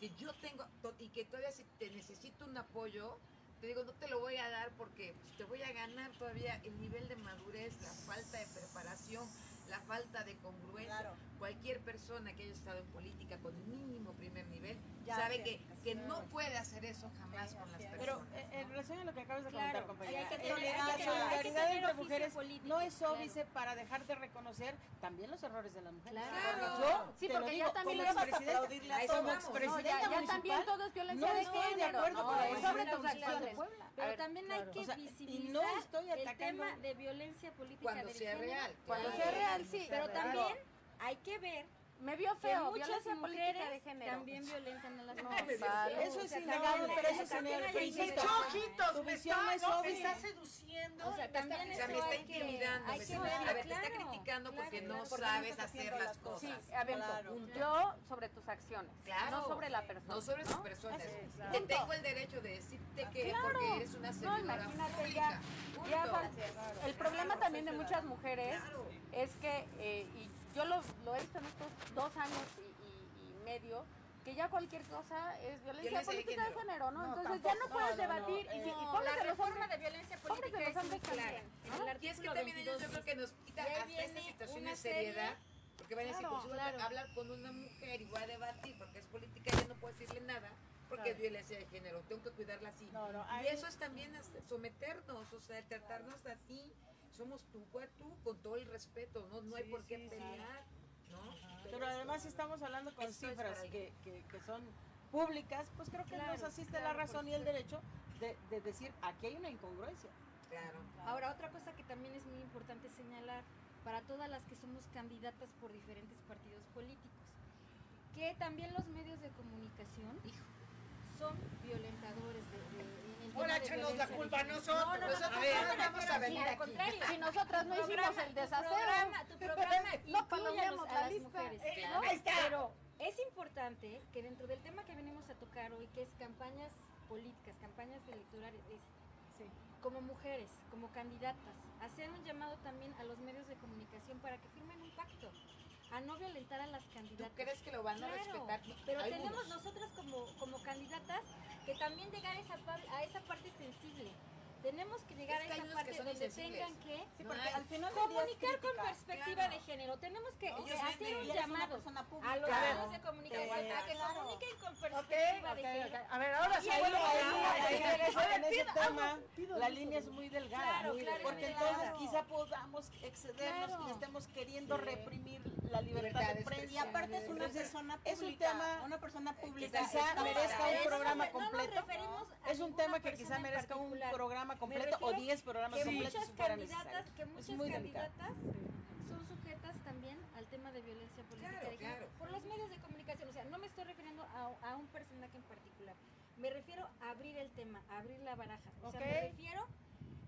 Speaker 4: que yo tengo, y que todavía si te necesito un apoyo, te digo, no te lo voy a dar porque te voy a ganar todavía el nivel de madurez, la falta de preparación, la falta de congruencia. Cualquier persona que haya estado en política con mínimo primer nivel
Speaker 3: Ya
Speaker 4: sabe
Speaker 3: sé,
Speaker 4: que, que no puede hacer eso jamás
Speaker 3: Sí,
Speaker 4: con las personas.
Speaker 5: Pero eh, en relación a lo que acabas de
Speaker 6: Claro,
Speaker 5: comentar, compañera,
Speaker 6: hay que tener-
Speaker 5: la
Speaker 3: hay que tener- hay que
Speaker 5: solidaridad entre mujeres
Speaker 6: político,
Speaker 5: no es
Speaker 6: claro.
Speaker 5: óbice para dejar de reconocer también los errores de las mujeres.
Speaker 6: Claro.
Speaker 5: Yo
Speaker 2: Sí,
Speaker 5: te lo
Speaker 2: porque
Speaker 5: digo,
Speaker 2: ya también
Speaker 5: como
Speaker 2: le vas a
Speaker 5: expresidenta-
Speaker 4: eso
Speaker 5: como
Speaker 4: vamos.
Speaker 2: No,
Speaker 5: expresidenta
Speaker 2: ya, ya
Speaker 5: municipal,
Speaker 2: también todo es violencia
Speaker 5: no
Speaker 2: de
Speaker 5: estoy de acuerdo
Speaker 2: no,
Speaker 5: con la
Speaker 2: es
Speaker 5: decisión
Speaker 2: sobre
Speaker 5: de
Speaker 2: acciones.
Speaker 5: Puebla.
Speaker 6: Pero también hay
Speaker 5: claro.
Speaker 6: que visibilizar
Speaker 5: no
Speaker 6: el tema de violencia política
Speaker 4: Cuando sea real.
Speaker 2: Cuando
Speaker 4: claro.
Speaker 2: sea real, sí.
Speaker 6: Pero
Speaker 2: Claro.
Speaker 6: también hay que ver
Speaker 2: Me vio
Speaker 6: que
Speaker 2: feo,
Speaker 6: muchas
Speaker 2: violencia política de
Speaker 6: mujeres
Speaker 2: género.
Speaker 6: también violentan a las
Speaker 2: No,
Speaker 6: mujeres.
Speaker 2: salud.
Speaker 5: Eso
Speaker 6: O
Speaker 5: es
Speaker 6: sea,
Speaker 5: innegable,
Speaker 6: también
Speaker 5: pero eso es
Speaker 6: también
Speaker 5: innegable.
Speaker 6: que
Speaker 5: insisto, tu visión
Speaker 1: está,
Speaker 5: es
Speaker 1: no, me está seduciendo.
Speaker 6: O sea,
Speaker 1: me está
Speaker 6: también
Speaker 4: O sea, me
Speaker 6: eso
Speaker 4: está
Speaker 6: que-
Speaker 4: intimidando,
Speaker 6: hay
Speaker 4: me
Speaker 6: que
Speaker 4: está-
Speaker 6: ver,
Speaker 4: a ver, te está
Speaker 6: claro,
Speaker 4: criticando porque
Speaker 6: claro.
Speaker 4: no
Speaker 3: Porque no
Speaker 4: sabes hacer las
Speaker 3: las
Speaker 2: Sí,
Speaker 4: cosas.
Speaker 2: a ver,
Speaker 3: Claro.
Speaker 2: yo sobre tus acciones,
Speaker 4: Claro.
Speaker 2: no sobre la persona.
Speaker 4: No sobre sus
Speaker 2: ¿no?
Speaker 4: personas. Te tengo el derecho de decirte que
Speaker 2: Claro.
Speaker 4: porque eres una
Speaker 2: No,
Speaker 4: servidora
Speaker 2: imagínate
Speaker 4: pública.
Speaker 2: el problema también de muchas mujeres
Speaker 4: Claro.
Speaker 2: es que, eh, y yo lo, lo he visto en estos dos años y, y- y medio, que ya cualquier cosa es violencia, política de
Speaker 4: género.
Speaker 2: género, ¿no?
Speaker 5: No,
Speaker 2: Entonces ya no puedes
Speaker 5: No, no, no,
Speaker 2: debatir y, si- y pobres
Speaker 6: la
Speaker 2: de los
Speaker 6: reforma
Speaker 2: hombres.
Speaker 6: de violencia política
Speaker 2: los
Speaker 6: es muy clara.
Speaker 4: Y es que también yo
Speaker 6: 22
Speaker 4: creo que nos quita
Speaker 6: Ya
Speaker 4: hasta esta situación de seriedad.
Speaker 6: serie-
Speaker 4: Porque van a decir,
Speaker 6: Claro,
Speaker 4: pues yo
Speaker 6: claro.
Speaker 4: hablar con una mujer y voy a debatir porque es política, yo no puedo decirle nada porque
Speaker 5: Claro.
Speaker 4: es violencia de género, tengo que cuidarla así.
Speaker 5: No, no,
Speaker 4: Y
Speaker 5: hay-
Speaker 4: eso es también someternos, o sea, tratarnos así. Somos tú, pues tú, con todo el respeto, no, no hay por qué
Speaker 5: sí, sí.
Speaker 4: pelear, ¿no?
Speaker 5: Pero además estamos hablando con
Speaker 4: es
Speaker 5: cifras que, que, que son públicas, pues creo que
Speaker 6: Claro,
Speaker 5: nos asiste
Speaker 6: claro,
Speaker 5: la razón y el derecho de, de decir, aquí hay una incongruencia.
Speaker 4: Claro.
Speaker 6: Ahora, otra cosa que también es muy importante señalar para todas las que somos candidatas por diferentes partidos políticos, que también los medios de comunicación son violentadores de,
Speaker 1: Ahora échanos la culpa a nosotros.
Speaker 6: No, no, no,
Speaker 4: Nosotros
Speaker 6: no,
Speaker 4: ya
Speaker 6: no,
Speaker 4: no
Speaker 6: no,
Speaker 4: vamos
Speaker 6: no,
Speaker 4: a
Speaker 6: no,
Speaker 4: venir
Speaker 6: al
Speaker 4: aquí.
Speaker 6: contrario.
Speaker 2: Si nosotras no hicimos el
Speaker 6: tu
Speaker 2: desaseo,
Speaker 6: programa- tu programa
Speaker 2: no
Speaker 6: incluye a las mujeres,
Speaker 1: Eh,
Speaker 6: ¿no?
Speaker 1: ahí está.
Speaker 6: Pero es importante que dentro del tema que venimos a tocar hoy, que es campañas políticas, campañas electorales, es como mujeres, como candidatas, hacer un llamado también a los medios de comunicación para que firmen un pacto, a no violentar a las
Speaker 4: ¿Tú
Speaker 6: candidatas.
Speaker 4: crees que lo van a
Speaker 6: Claro,
Speaker 4: respetar?
Speaker 6: Pero
Speaker 4: Algunos.
Speaker 6: tenemos nosotras como, como candidatas que también llegar a esa, a esa parte sensible. Tenemos que llegar
Speaker 4: Es que
Speaker 6: a esa parte donde tengan que
Speaker 3: Sí,
Speaker 4: No
Speaker 3: al final
Speaker 6: comunicar con perspectiva
Speaker 4: claro.
Speaker 6: de género. Tenemos que hacer un llamado a los
Speaker 5: Claro.
Speaker 6: medios de comunicación a que
Speaker 3: claro.
Speaker 6: comuniquen con
Speaker 2: Ok,
Speaker 6: perspectiva de género.
Speaker 2: A ver, ahora sí.
Speaker 5: Bueno, la línea es muy delgada.
Speaker 6: Claro, claro, es
Speaker 5: porque entonces quizá podamos excedernos
Speaker 6: Claro.
Speaker 5: y estemos queriendo
Speaker 1: Sí.
Speaker 5: reprimir la libertad,
Speaker 4: Libertad
Speaker 5: de prensa.
Speaker 3: Y aparte es una persona
Speaker 5: es un
Speaker 3: pública.
Speaker 5: tema
Speaker 3: una persona pública.
Speaker 4: quizá
Speaker 5: merezca un programa
Speaker 6: no nos
Speaker 5: completo.
Speaker 6: a
Speaker 5: Es un tema que quizá merezca un programa completo o
Speaker 6: refiero
Speaker 5: 10 programas
Speaker 6: que
Speaker 5: completos
Speaker 6: muchas candidatas, que muchas candidatas son sujetas también al tema de violencia política
Speaker 4: Claro,
Speaker 6: de género
Speaker 4: claro.
Speaker 6: por los medios de comunicación. O sea, no me estoy refiriendo a, a un personaje en particular. Me refiero a abrir el tema, a abrir la baraja. O sea, me refiero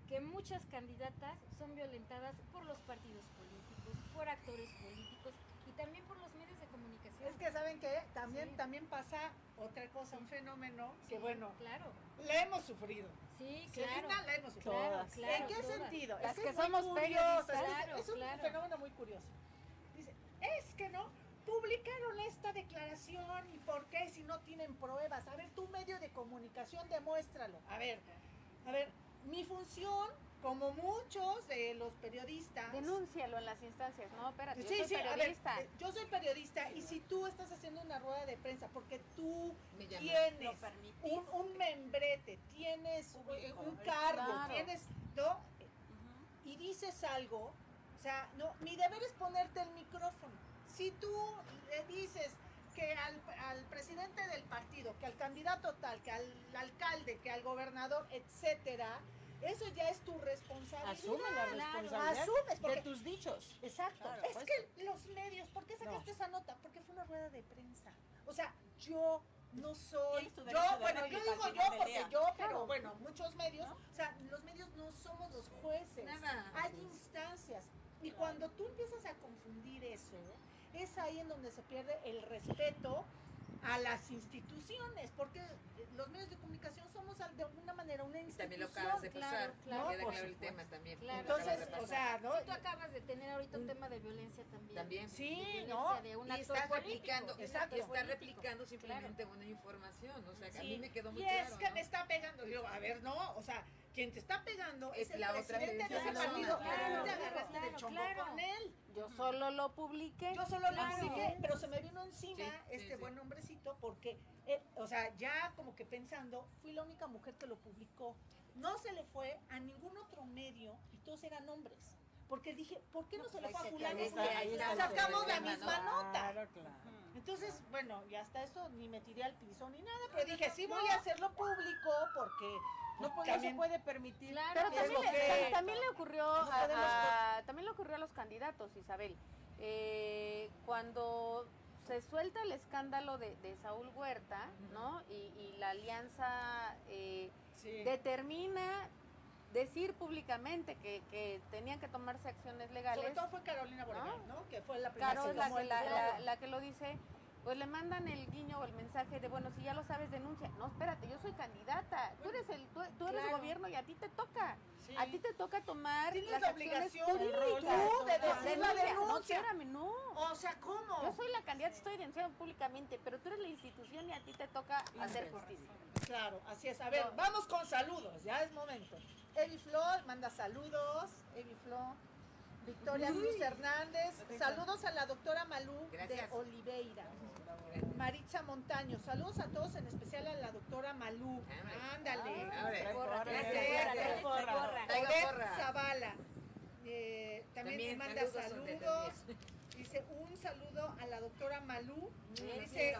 Speaker 6: que muchas candidatas son violentadas por los partidos políticos, por actores políticos y también por los medios de comunicación.
Speaker 1: Es que saben que también
Speaker 6: Sí.
Speaker 1: también pasa otra cosa, un fenómeno que
Speaker 6: Sí,
Speaker 1: bueno,
Speaker 6: Claro,
Speaker 1: le hemos sufrido.
Speaker 6: sí, claro.
Speaker 1: la hemos sufrido.
Speaker 6: Claro,
Speaker 5: Todas.
Speaker 6: claro,
Speaker 1: ¿En qué
Speaker 6: todas.
Speaker 1: sentido?
Speaker 2: Las
Speaker 1: es
Speaker 2: que
Speaker 1: muy
Speaker 2: somos
Speaker 1: curioso,
Speaker 2: periodistas.
Speaker 1: es-
Speaker 6: Claro,
Speaker 1: es un
Speaker 6: claro.
Speaker 1: fenómeno muy curioso. Dice, es que no, publicaron esta declaración y por qué si no tienen pruebas. A ver, tu medio de comunicación demuéstralo. A ver, a ver, mi función, como muchos de los periodistas.
Speaker 2: Denúncialo en las instancias. No, espérate, yo
Speaker 1: Sí,
Speaker 2: soy
Speaker 1: sí, a ver,
Speaker 2: periodista.
Speaker 1: eh, yo soy periodista y si tú estás haciendo una rueda de prensa porque tú tienes un, un membrete, tienes eh, un cargo,
Speaker 2: Claro.
Speaker 1: tienes, ¿no? Y dices algo, o sea, no, mi deber es ponerte el micrófono. Si tú le dices que al, al presidente del partido, que al candidato tal, que al alcalde, que al gobernador, etcétera, eso ya es tu responsabilidad.
Speaker 5: Asume la responsabilidad
Speaker 1: Asumes, porque
Speaker 5: de tus dichos.
Speaker 1: Exacto.
Speaker 5: Claro,
Speaker 1: es
Speaker 5: pues.
Speaker 1: que los medios, ¿por qué sacaste esa nota? Porque fue una rueda de prensa. O sea, yo no soy. Yo, bueno, yo digo yo porque yo, pero
Speaker 2: Claro.
Speaker 1: bueno, muchos medios, o sea, los medios no somos los jueces.
Speaker 4: Nada.
Speaker 1: Hay instancias. Y cuando tú empiezas a confundir eso, es ahí en donde se pierde el respeto a las instituciones, porque los medios de comunicación somos al- de alguna manera una
Speaker 4: Y
Speaker 1: institución.
Speaker 4: también lo acabas de
Speaker 6: Claro,
Speaker 4: pasar.
Speaker 6: claro.
Speaker 4: Queda
Speaker 1: Por
Speaker 4: claro el tema también.
Speaker 6: Claro.
Speaker 1: Entonces, o sea, ¿no?
Speaker 6: Sí, tú acabas de tener ahorita un tema de violencia también.
Speaker 4: También.
Speaker 1: Sí,
Speaker 6: De
Speaker 1: ¿no?
Speaker 6: de un
Speaker 4: y estás replicando,
Speaker 1: exacto.
Speaker 4: y
Speaker 6: político.
Speaker 4: replicando simplemente una información. O sea, que a
Speaker 1: Sí,
Speaker 4: mí me quedó muy
Speaker 1: y
Speaker 4: claro.
Speaker 1: es que
Speaker 4: ¿no?
Speaker 1: me está pegando. Digo, a ver, no, o sea, quien te está pegando es,
Speaker 4: Es
Speaker 1: el
Speaker 4: la otra
Speaker 1: presidente de ese partido.
Speaker 6: claro,
Speaker 1: te agarraste de
Speaker 6: claro,
Speaker 1: chongo
Speaker 6: claro.
Speaker 1: con él.
Speaker 2: Yo solo lo publiqué.
Speaker 1: Yo solo lo publiqué, pero se me vino encima
Speaker 4: Sí,
Speaker 1: este
Speaker 4: sí.
Speaker 1: buen hombrecito porque, él, o sea, ya como que pensando, fui la única mujer que lo publicó. No se le fue a ningún otro medio y todos eran hombres. Porque dije, ¿por qué no, se le fue a fulano? Sacamos la misma
Speaker 4: ¿no?
Speaker 1: nota.
Speaker 5: Claro, claro.
Speaker 1: Entonces, bueno, y hasta eso ni me tiré al piso ni nada, pero dije, sí voy a hacerlo público porque
Speaker 5: No, puede- se
Speaker 1: también-
Speaker 5: puede permitir.
Speaker 2: Pero
Speaker 1: que
Speaker 2: también,
Speaker 1: que-
Speaker 2: también le ocurrió a, a- también le ocurrió a los candidatos, Isabel. Eh, cuando se suelta el escándalo de, de Saúl Huerta, ¿no? Y, y la alianza eh,
Speaker 1: Sí.
Speaker 2: determina decir públicamente que, que tenían que tomarse acciones legales.
Speaker 1: Sobre todo fue Carolina Borregán, ¿no? Que fue la primera
Speaker 2: Caro
Speaker 1: que
Speaker 2: es la
Speaker 1: tomó
Speaker 2: que,
Speaker 1: el
Speaker 2: la,
Speaker 1: dedo.
Speaker 2: la- la que lo dice, pues le mandan el guiño o el mensaje de, bueno, si ya lo sabes, denuncia. No, espérate, yo soy candidata. Tú eres el tú, tú eres
Speaker 1: Claro.
Speaker 2: gobierno y a ti te toca.
Speaker 1: Sí.
Speaker 2: A ti te toca tomar
Speaker 1: Tienes
Speaker 2: las
Speaker 1: la obligación,
Speaker 2: tú,
Speaker 1: de decir la
Speaker 2: No,
Speaker 1: denuncia.
Speaker 2: espérame, no.
Speaker 1: O sea, ¿cómo?
Speaker 2: Yo soy la candidata, estoy denunciando públicamente, pero tú eres la institución y a ti te toca hacer justicia.
Speaker 1: Claro, así es. A ver,
Speaker 2: No.
Speaker 1: vamos con saludos, ya es momento. Evi Flor manda saludos. Evi Flor. Victoria Cruz Hernández. Saludos a la doctora Malú
Speaker 4: Gracias.
Speaker 1: de Oliveira. Maritza Montaño. Saludos a todos, en especial a la doctora Malú. Ándale. Zavala. Eh, también,
Speaker 4: También
Speaker 1: me manda
Speaker 4: saludos,
Speaker 1: saludos. Dice un saludo a la doctora Malú. Dice,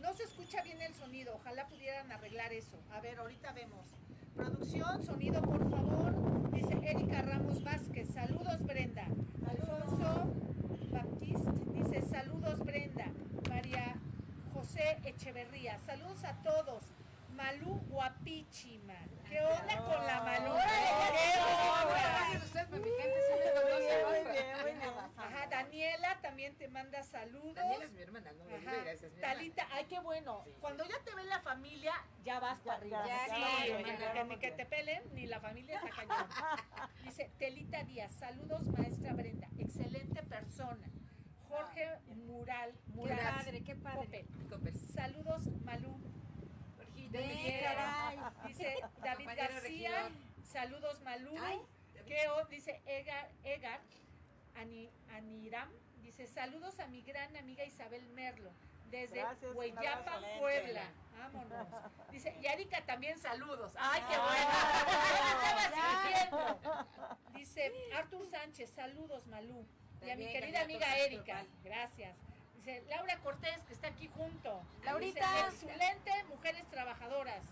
Speaker 1: no se escucha bien el sonido. Ojalá pudieran arreglar eso. A ver, ahorita vemos. Producción, sonido, por favor. Dice Erika Ramos Vázquez. Saludos, Brenda. Alfonso Baptiste dice saludos, Brenda. María José Echeverría. Saludos a todos. Malú guapísima. ¿Qué onda con la Malú? ¿Qué
Speaker 4: sí me.
Speaker 1: Ajá, Daniela también te manda saludos.
Speaker 4: Daniela es mi hermana, no, mi hermana.
Speaker 1: Talita, ay, qué bueno. Cuando ya te ve la familia, ya vas para arriba.
Speaker 5: ya,
Speaker 1: sí,
Speaker 5: ya,
Speaker 1: ni que te pelen, ni la familia está cañón. Dice, Telita Díaz, saludos, maestra Brenda. Excelente persona. Jorge Mural,
Speaker 6: Qué
Speaker 1: Mural.
Speaker 6: padre, qué padre.
Speaker 1: Saludos, Malú.
Speaker 6: Ven, caray.
Speaker 1: Dice David García.
Speaker 4: regidor.
Speaker 1: Saludos, Malú.
Speaker 4: Ay,
Speaker 1: ¿Qué o- Dice Egar, Egar Ani- Aniram. Dice saludos a mi gran amiga Isabel Merlo. Desde
Speaker 5: Gracias, abrazo.
Speaker 1: Puebla. Vámonos. Dice, y a Erika también saludos. ¡Ay, qué bueno! Dice Artur Sánchez, saludos, Malú. Y a mi querida amiga Erika, gracias. Dice Laura Cortés, que está aquí junto.
Speaker 2: Laurita.
Speaker 1: Dice, excelente, mujeres trabajadoras.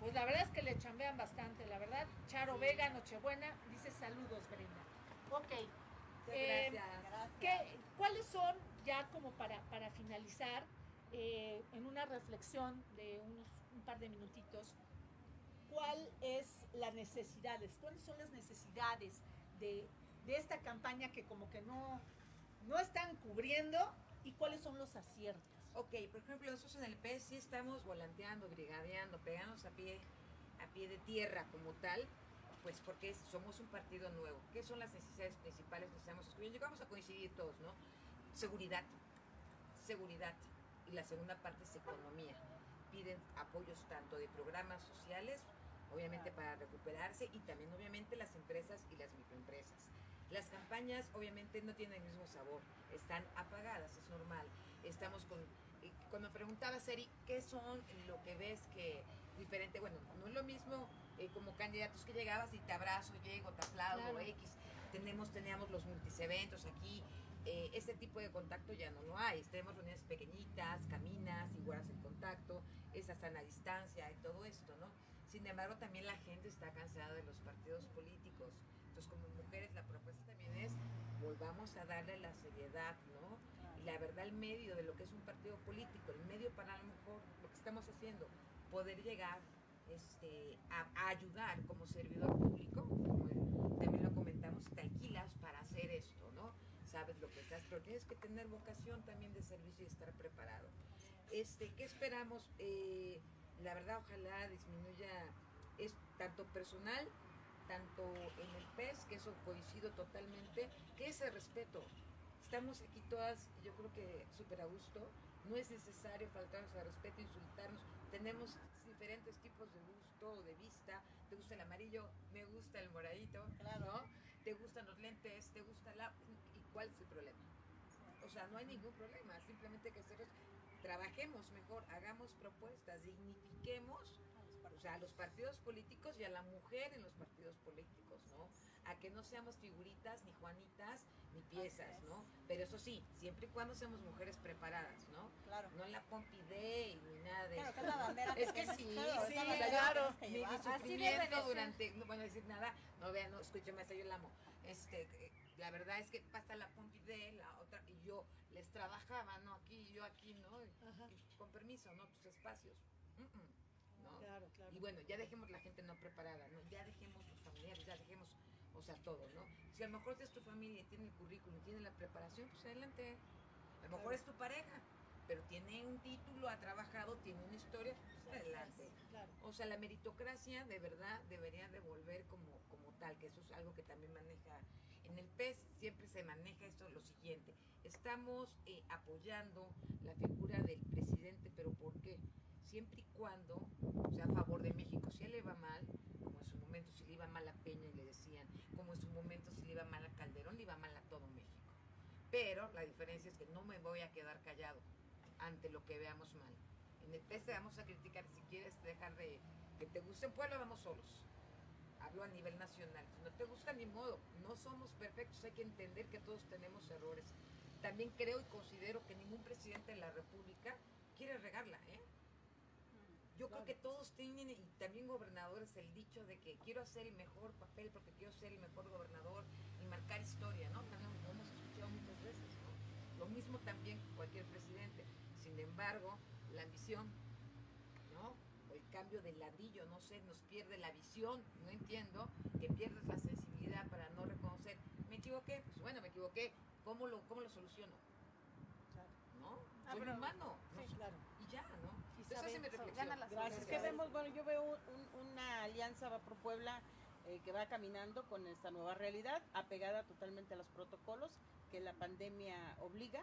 Speaker 1: Pues la verdad es que le chambean bastante, la verdad. Charo Vega, Nochebuena, dice saludos, Brenda. Ok, Eh,
Speaker 4: gracias.
Speaker 1: ¿qué- ¿cuáles son, ya como para, para finalizar, eh, en una reflexión de unos, un par de minutitos, cuál es las necesidades, cuáles son las necesidades de, de esta campaña que como que no, no están cubriendo y cuáles son los aciertos?
Speaker 4: Ok, por ejemplo, nosotros en el PES sí estamos volanteando, brigadeando, pegándonos a pie, a pie de tierra como tal, pues porque somos un partido nuevo. ¿Qué son las necesidades principales que estamos escuchando? Vamos a coincidir todos, ¿no? Seguridad, seguridad. Y la segunda parte es economía. Piden apoyos tanto de programas sociales, obviamente para recuperarse, y también obviamente las empresas y las microempresas. Las campañas obviamente no tienen el mismo sabor, están apagadas, es normal. Estamos con, cuando preguntaba Seri, ¿qué son lo que ves que diferente? Bueno, no es lo mismo eh, como candidatos que llegabas y te abrazo, llego, te aplaudo,
Speaker 2: Claro.
Speaker 4: X. Tenemos, teníamos los multiseventos aquí, eh, este tipo de contacto ya no lo hay. Tenemos reuniones pequeñitas, caminas y guardas el contacto, es a sana distancia y todo esto, ¿no? Sin embargo, también la gente está cansada de los partidos políticos. Como mujeres, la propuesta también es volvamos a darle la seriedad, ¿no? Y la verdad, el medio de lo que es un partido político, el medio para a lo mejor lo que estamos haciendo, poder llegar este, a, a ayudar como servidor público, como también lo comentamos, te alquilas para hacer esto, ¿no? Sabes lo que estás, pero tienes que tener vocación también de servicio y estar preparado. Este, ¿Qué esperamos? Eh, la verdad, ojalá disminuya, es tanto personal, tanto en el PES, que eso coincido totalmente, que ese respeto. Estamos aquí todas, yo creo que súper a gusto, no es necesario faltarnos al respeto, insultarnos, tenemos diferentes tipos de gusto, de vista, te gusta el amarillo, me gusta el moradito, ¿no? Te gustan los lentes, te gusta la... Y ¿Cuál es el problema? O sea, no hay ningún problema, simplemente que trabajemos mejor, hagamos propuestas, dignifiquemos o sea, a los partidos políticos y a la mujer en los partidos políticos, ¿no? A que no seamos figuritas, ni Juanitas, ni piezas, ¿no? Pero eso sí, siempre y cuando seamos mujeres preparadas, ¿no?
Speaker 3: Claro.
Speaker 4: No la Pompi Day ni nada de
Speaker 3: Claro,
Speaker 4: eso.
Speaker 3: que es la bandera
Speaker 4: Es
Speaker 3: que
Speaker 4: que sí, sí,
Speaker 3: claro,
Speaker 2: claro.
Speaker 3: que
Speaker 4: Mi,
Speaker 3: que
Speaker 4: mi.
Speaker 6: Así
Speaker 4: durante, no a decir nada, no vean, no, escúcheme, hasta yo la amo. Este, eh, la verdad es que pasa la Pompi Day, la otra, y yo les trabajaba, ¿no? Aquí, y yo aquí, ¿no? Y-
Speaker 1: Ajá.
Speaker 4: y con permiso, ¿no? Tus espacios. Mm, mm, ¿no?
Speaker 1: Claro, claro.
Speaker 4: Y bueno, ya dejemos la gente no preparada, ¿no? Ya dejemos los familiares, ya dejemos, o sea, todo, ¿no? Si a lo mejor es tu familia y tiene el currículum, tiene la preparación, pues adelante. A lo mejor
Speaker 1: Claro.
Speaker 4: es tu pareja, pero tiene un título, ha trabajado, tiene una historia, pues adelante.
Speaker 1: Claro.
Speaker 4: O sea, la meritocracia de verdad debería de volver como, como tal, que eso es algo que también maneja. En el PES siempre se maneja esto, lo siguiente, estamos eh, apoyando la figura del presidente, pero ¿por qué? Siempre y cuando sea a favor de México. Si él le va mal, como en su momento, si le iba mal a Peña y le decían, como en su momento si le iba mal a Calderón, le iba mal a todo México. Pero la diferencia es que no me voy a quedar callado ante lo que veamos mal. En el PES te vamos a criticar si quieres dejar de que te guste un pueblo, vamos solos. Hablo a nivel nacional. Si no te gusta, ni modo. No somos perfectos. Hay que entender que todos tenemos errores. También creo y considero que ningún presidente de la República quiere regarla, ¿eh? Yo creo que todos tienen, y también gobernadores, el dicho de que quiero hacer el mejor papel porque quiero ser el mejor gobernador y marcar historia, ¿no? También lo hemos escuchado muchas veces, ¿no? Lo mismo también cualquier presidente. Sin embargo, la ambición, ¿no? O el cambio de ladrillo, no sé, nos pierde la visión, no entiendo, que pierdes la sensibilidad para no reconocer, me equivoqué, pues bueno, me equivoqué, ¿cómo lo, cómo lo soluciono?
Speaker 1: Claro.
Speaker 4: ¿No?
Speaker 2: Ah,
Speaker 4: Soy
Speaker 2: pero-
Speaker 4: humano, no
Speaker 1: Sí, claro.
Speaker 4: y ya, ¿no? Esa es mi reflexión.
Speaker 5: Gracias. Es que vemos, bueno, yo veo un- un- una alianza va por Puebla eh, que va caminando con esta nueva realidad, apegada totalmente a los protocolos que la pandemia obliga.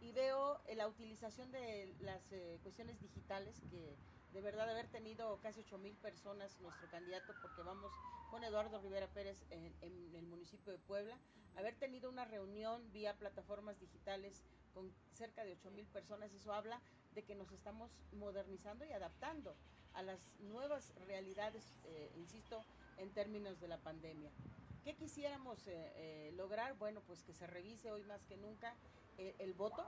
Speaker 5: Y veo eh, la utilización de las eh, cuestiones digitales que de verdad haber tenido casi 8 mil personas nuestro candidato, porque vamos con Eduardo Rivera Pérez en, en el municipio de Puebla, haber tenido una reunión vía plataformas digitales con cerca de 8 mil personas, eso habla de que nos estamos modernizando y adaptando a las nuevas realidades, eh, insisto, en términos de la pandemia. ¿Qué quisiéramos eh, eh, lograr? Bueno, pues que se revise hoy más que nunca el voto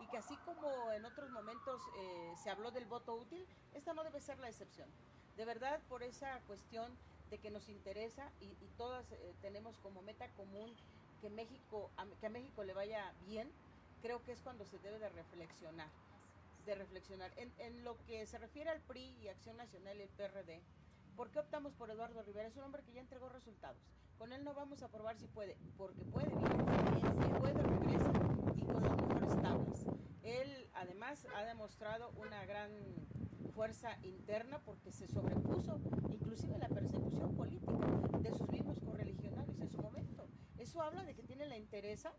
Speaker 5: y que así como en otros momentos se habló del voto útil, esta no debe ser la excepción. De verdad, por esa cuestión de que nos interesa y, todas tenemos como meta común que México, a- que a México le vaya bien, creo que es cuando se debe de reflexionar de reflexionar. En, en lo que se refiere al PRI y Acción Nacional y el PRD, ¿por qué optamos por Eduardo Rivera? Es un hombre que ya entregó resultados. Con él no vamos a probar si puede, porque puede bien, si puede regresa y con las mejores tablas. Él además ha demostrado una gran fuerza interna porque se sobrepuso inclusive la persecución política de sus mismos correligionarios en su momento. Eso habla de que tiene la interesa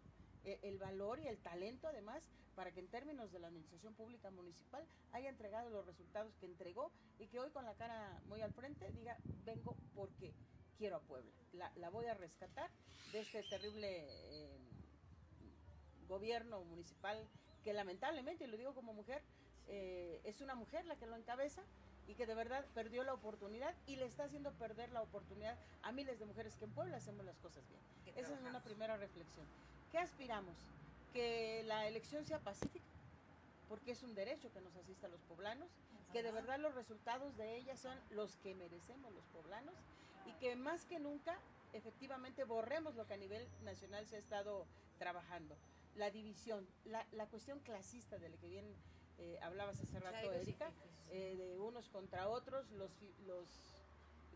Speaker 5: eh, el valor y el talento además para que en términos de la administración pública municipal haya entregado los resultados que entregó y que hoy con la cara muy al frente diga vengo porque quiero a Puebla, la, la voy a rescatar de este terrible eh, gobierno municipal que lamentablemente, y lo digo como mujer, eh, es una mujer la que lo encabeza y que de verdad perdió la oportunidad y le está haciendo perder la oportunidad a miles de mujeres que en Puebla hacemos las cosas bien. Esa es una primera reflexión. ¿Qué aspiramos? Que la elección sea pacífica, porque es un derecho que nos asista a los poblanos, que de verdad los resultados de ella son los que merecemos los poblanos y que más que nunca efectivamente borremos lo que a nivel nacional se ha estado trabajando. La división, la, la cuestión clasista de la que bien eh, hablabas hace rato, Erika, eh, de unos contra otros, los, los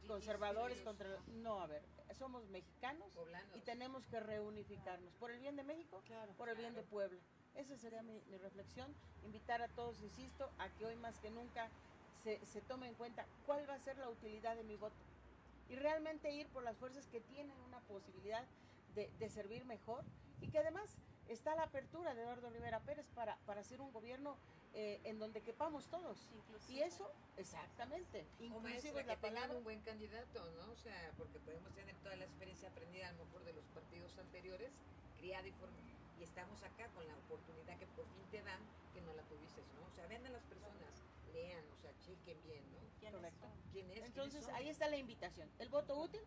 Speaker 5: conservadores contra... No, a ver, somos mexicanos
Speaker 4: Poblanos.
Speaker 5: y tenemos que reunificarnos por el bien de México,
Speaker 1: Claro.
Speaker 5: por el bien de Puebla. Esa sería mi, mi reflexión. Invitar a todos, insisto, a que hoy más que nunca se, se tome en cuenta cuál va a ser la utilidad de mi voto. Y realmente ir por las fuerzas que tienen una posibilidad de, de servir mejor y que además está la apertura de Eduardo Rivera Pérez para, para hacer un gobierno eh, en donde quepamos todos. Y eso, exactamente, inclusive la
Speaker 4: que tengan
Speaker 5: palabra.
Speaker 4: un buen candidato, ¿no? O sea, porque podemos tener toda la experiencia aprendida a lo mejor de los partidos anteriores, criada y formada. Y estamos acá con la oportunidad que por fin te dan que no la tuviste, ¿no? O sea, ven a las personas, lean, o sea, chequen bien, ¿no?
Speaker 5: Correcto.
Speaker 4: ¿Quién es?
Speaker 5: Entonces, ahí está la invitación. El voto útil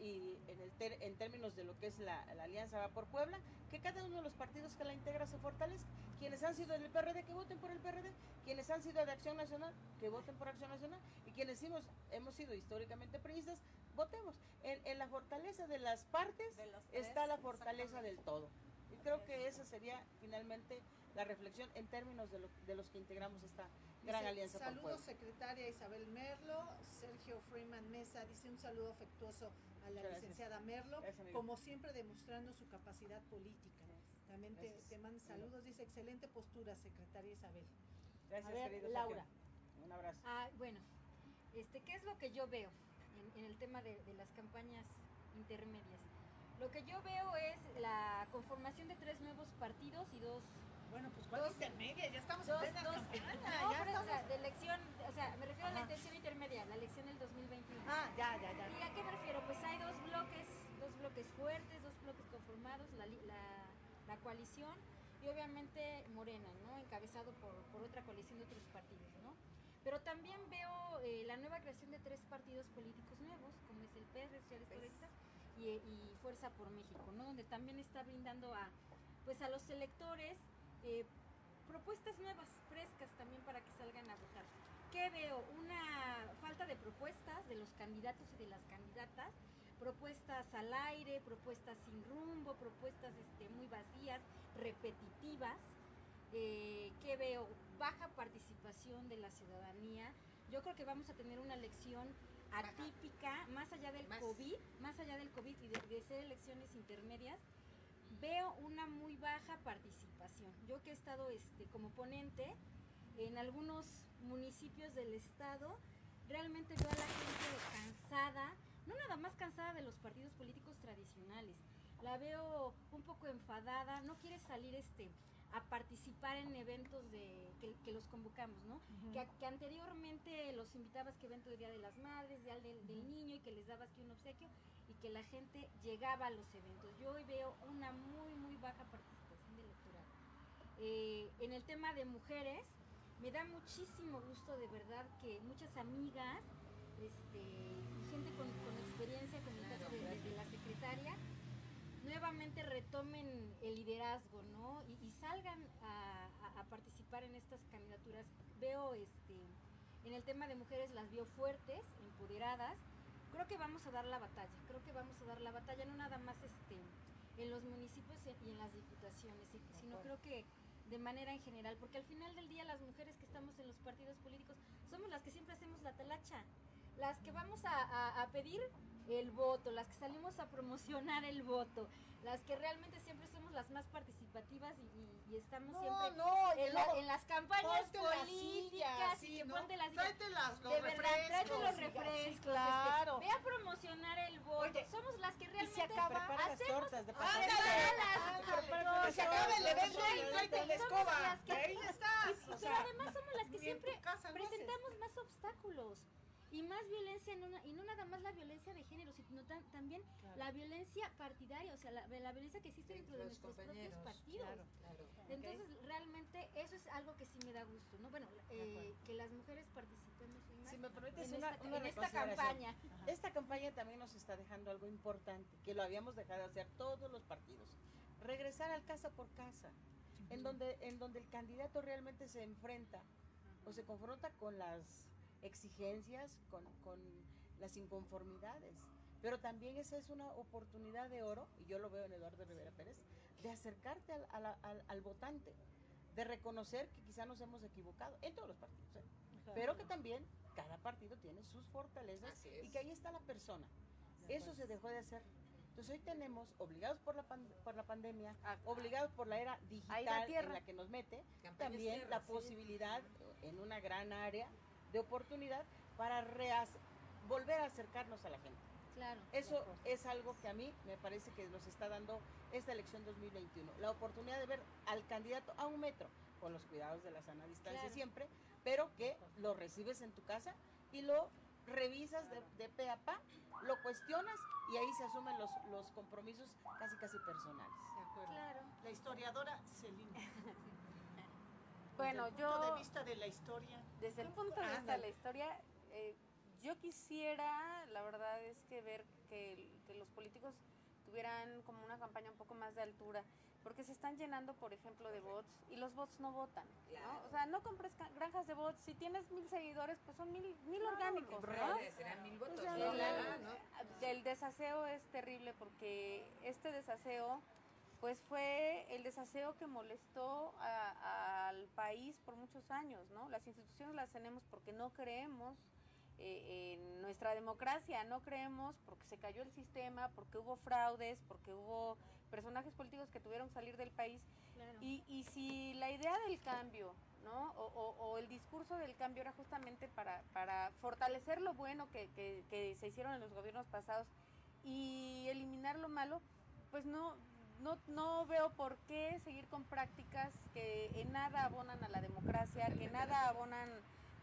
Speaker 5: y en, el en términos de lo que es la, la, Alianza Va por Puebla, que cada uno de los partidos que la integra se fortalezca. Quienes han sido del PRD, que voten por el PRD. Quienes han sido de Acción Nacional, que voten por Acción Nacional. Y quienes hemos, hemos sido históricamente priistas, votemos. En, en la fortaleza de las partes de está la fortaleza del todo. Y creo que esa sería finalmente la reflexión en términos de, lo, de los que integramos esta gran alianza.
Speaker 1: Saludos, secretaria Isabel Merlo. Sergio Freeman Mesa dice un saludo afectuoso a la licenciada Merlo, como siempre demostrando su capacidad política. También te, te mando saludos, dice excelente postura, secretaria Isabel.
Speaker 5: Gracias,
Speaker 6: a ver, Laura.
Speaker 5: Un abrazo.
Speaker 6: Ah, bueno, este, ¿qué es lo que yo veo en, en el tema de, de las campañas intermedias? Lo que yo veo es la conformación de tres nuevos partidos y dos
Speaker 1: bueno, pues ¿cuál intermedia? Ya estamos
Speaker 6: dos,
Speaker 1: en plena
Speaker 6: dos,
Speaker 1: campaña.
Speaker 6: No,
Speaker 1: ya estamos...
Speaker 6: o sea, de elección, o sea, me refiero
Speaker 1: Ajá.
Speaker 6: a la intención intermedia, la elección del 2021.
Speaker 1: Ah, ya, ya, ya.
Speaker 6: ¿Y a qué me refiero? Pues hay dos bloques, dos bloques fuertes, dos bloques conformados, la, la, la coalición y obviamente Morena, ¿no? Encabezado por, por otra coalición de otros partidos, ¿no? Pero también veo eh, la nueva creación de tres partidos políticos nuevos, como es el PS, Sociales Correctas, y, y Fuerza por México, ¿no? Donde también está brindando a, pues a los electores eh, propuestas nuevas, frescas también para que salgan a votar. ¿Qué veo? Una falta de propuestas de los candidatos y de las candidatas, propuestas al aire, propuestas sin rumbo, propuestas este, muy vacías, repetitivas. Eh, ¿Qué veo? Baja participación de la ciudadanía. Yo creo que vamos a tener una elección atípica, más allá del
Speaker 4: Más.
Speaker 6: COVID, más allá del COVID y de, de ser elecciones intermedias, veo una muy baja participación. Yo que he estado este, como ponente en algunos municipios del estado, realmente veo a la gente cansada, no nada más cansada de los partidos políticos tradicionales, la veo un poco enfadada, no quiere salir este a participar en eventos de que, que los convocamos, ¿no? que, que anteriormente los invitabas que evento de Día de las Madres, Día del, del Niño y que les dabas que un obsequio y que la gente llegaba a los eventos. Yo hoy veo una muy, muy baja participación del electorado. Eh, en el tema de mujeres, me da muchísimo gusto de verdad que muchas amigas este, gente con, con experiencia, con el caso de, de- de la secretaria, nuevamente retomen el liderazgo, ¿no? Y, y salgan a, a- a participar en estas candidaturas. Veo, este, en el tema de mujeres las veo fuertes, empoderadas. Creo que vamos a dar la batalla, creo que vamos a dar la batalla, no nada más este, en los municipios y en las diputaciones, sino creo que de manera en general, porque al final del día las mujeres que estamos en los partidos políticos somos las que siempre hacemos la talacha, las que vamos a, a- a pedir el voto, las que salimos a promocionar el voto, las que realmente siempre somos las más participativas y, y- y estamos
Speaker 1: No,
Speaker 6: siempre
Speaker 1: no,
Speaker 6: en, la- en las campañas
Speaker 1: ponte la
Speaker 6: políticas y que ponte las
Speaker 1: los
Speaker 6: de verdad, tráete los
Speaker 1: refrescos, sí,
Speaker 6: refrescos.
Speaker 1: claro.
Speaker 6: este, ve a promocionar el voto.
Speaker 1: Oye,
Speaker 6: Somos las que
Speaker 1: y se
Speaker 6: realmente
Speaker 1: acaba,
Speaker 5: Prepara las
Speaker 6: hacemos
Speaker 5: tortas de
Speaker 1: Ándale,
Speaker 5: pastel.
Speaker 1: ándale. Y se acaba el evento y tráete la escoba. ahí estás.
Speaker 6: Pero además somos las que siempre presentamos más obstáculos y más violencia, no, y no nada más la violencia de género, sino tan- también la violencia partidaria, o sea, la, la violencia que existe dentro de nuestros propios partidos.
Speaker 4: Claro, claro.
Speaker 6: Entonces, realmente eso es algo que sí me da gusto, ¿no? Bueno, eh, que las mujeres participemos más
Speaker 5: Si me permites
Speaker 6: en,
Speaker 5: una,
Speaker 6: esta,
Speaker 5: una
Speaker 6: en campaña.
Speaker 5: Esta campaña también nos está dejando algo importante, que lo habíamos dejado de hacer todos los partidos. Regresar al casa por casa, en donde, en donde el candidato realmente se enfrenta o se confronta con las exigencias, con, con las inconformidades. Pero también esa es una oportunidad de oro, y yo lo veo en Eduardo Rivera Pérez, de acercarte al, a la- al- al votante, de reconocer que quizá nos hemos equivocado en todos los partidos, ¿eh? pero que también cada partido tiene sus fortalezas y que ahí está la persona. Eso se dejó de hacer. Entonces hoy tenemos, obligados por la, pan- por la pandemia,
Speaker 2: Ah,
Speaker 5: obligados por la era
Speaker 2: Ahí la
Speaker 5: digital en la que nos mete,
Speaker 4: Campañas
Speaker 5: también
Speaker 4: tierra,
Speaker 5: la
Speaker 4: sí.
Speaker 5: posibilidad en una gran área de oportunidad para volver a acercarnos a la gente.
Speaker 6: Claro.
Speaker 5: Eso es algo que a mí me parece que nos está dando esta elección 2021. La oportunidad de ver al candidato a un metro, con los cuidados de la sana distancia
Speaker 6: Claro.
Speaker 5: siempre, pero que lo recibes en tu casa y lo revisas de, de pe a pa, lo cuestionas y ahí se asumen los, los compromisos casi casi personales.
Speaker 1: acuerdo.
Speaker 6: Claro.
Speaker 1: La historiadora Celina.
Speaker 2: Bueno,
Speaker 1: Desde el
Speaker 2: yo...
Speaker 1: punto de vista de la historia.
Speaker 2: Desde el punto de vista de la historia, eh, yo quisiera, la verdad es que ver que, que los políticos tuvieran como una campaña un poco más de altura, porque se están llenando, por ejemplo, de bots y los bots no votan. ¿no? O sea, no compres granjas de bots. Si tienes mil seguidores, pues son mil, mil orgánicos, ¿no?
Speaker 4: Reales, serán mil votos.
Speaker 2: Pues
Speaker 4: ¿no?
Speaker 2: el-. Del desaseo es terrible porque este desaseo, pues fue el desaseo que molestó a- al país por muchos años, ¿no? Las instituciones las tenemos porque no creemos eh, en nuestra democracia, no creemos porque se cayó el sistema, porque hubo fraudes, porque hubo personajes políticos que tuvieron que salir del país
Speaker 6: Claro.
Speaker 2: y, y si la idea del cambio, ¿no? O, o- o el discurso del cambio era justamente para, para fortalecer lo bueno que, que- que se hicieron en los gobiernos pasados y eliminar lo malo, pues no, no, no veo por qué seguir con prácticas que en nada abonan a la democracia, que en nada abonan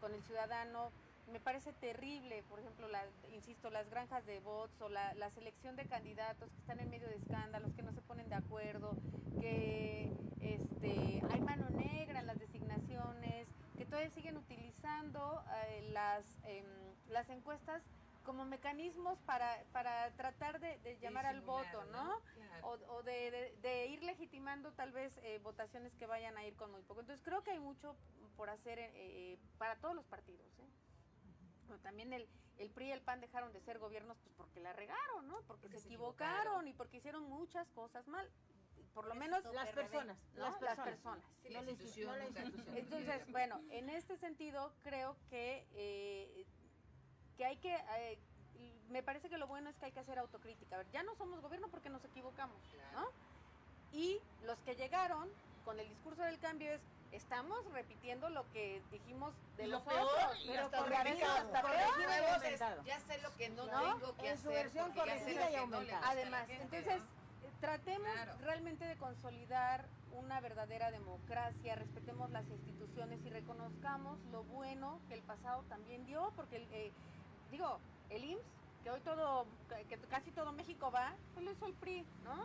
Speaker 2: con el ciudadano. Me parece terrible, por ejemplo, la, insisto, las granjas de bots o la, la selección de candidatos que están en medio de escándalos, que no se ponen de acuerdo, que este, hay mano negra en las designaciones, que todavía siguen utilizando eh, las, em, las encuestas como mecanismos para, para tratar de, de llamar al voto, ¿no?
Speaker 4: Claro.
Speaker 2: O, o de, de- de ir legitimando tal vez eh, votaciones que vayan a ir con muy poco. Entonces creo que hay mucho por hacer eh, para todos los partidos. ¿eh? También el, el PRI y el PAN dejaron de ser gobiernos pues porque la regaron, ¿no? Porque,
Speaker 4: Porque
Speaker 2: se,
Speaker 4: se
Speaker 2: equivocaron,
Speaker 4: equivocaron.
Speaker 2: y porque hicieron muchas cosas mal. Por lo menos
Speaker 5: Las personas.
Speaker 2: ¿no?
Speaker 5: Las
Speaker 2: Las
Speaker 5: personas.
Speaker 2: personas.
Speaker 4: Sí,
Speaker 5: no
Speaker 4: la
Speaker 5: no institución.
Speaker 2: Entonces, bueno, en este sentido creo que, eh, que hay que, eh, me parece que lo bueno es que hay que hacer autocrítica. A ver, ya no somos gobierno porque nos equivocamos, ¿no? Y los que llegaron con el discurso del cambio es, estamos repitiendo lo que dijimos de
Speaker 1: lo
Speaker 2: los
Speaker 1: peor,
Speaker 2: otros,
Speaker 1: y
Speaker 2: pero
Speaker 1: hasta aumentado.
Speaker 2: hasta peor.
Speaker 4: Ya sé lo que no,
Speaker 2: ¿No?
Speaker 4: tengo que
Speaker 5: En su
Speaker 4: hacer.
Speaker 5: versión
Speaker 4: ya sé
Speaker 5: corregida y
Speaker 4: no
Speaker 2: Además,
Speaker 4: gente,
Speaker 2: entonces,
Speaker 4: ¿no?
Speaker 2: eh, tratemos
Speaker 4: Claro.
Speaker 2: realmente de consolidar una verdadera democracia, respetemos las instituciones y reconozcamos lo bueno que el pasado también dio, porque, el, eh, digo, el IMSS, que hoy todo, que casi todo México va, pues lo hizo el PRI, ¿no?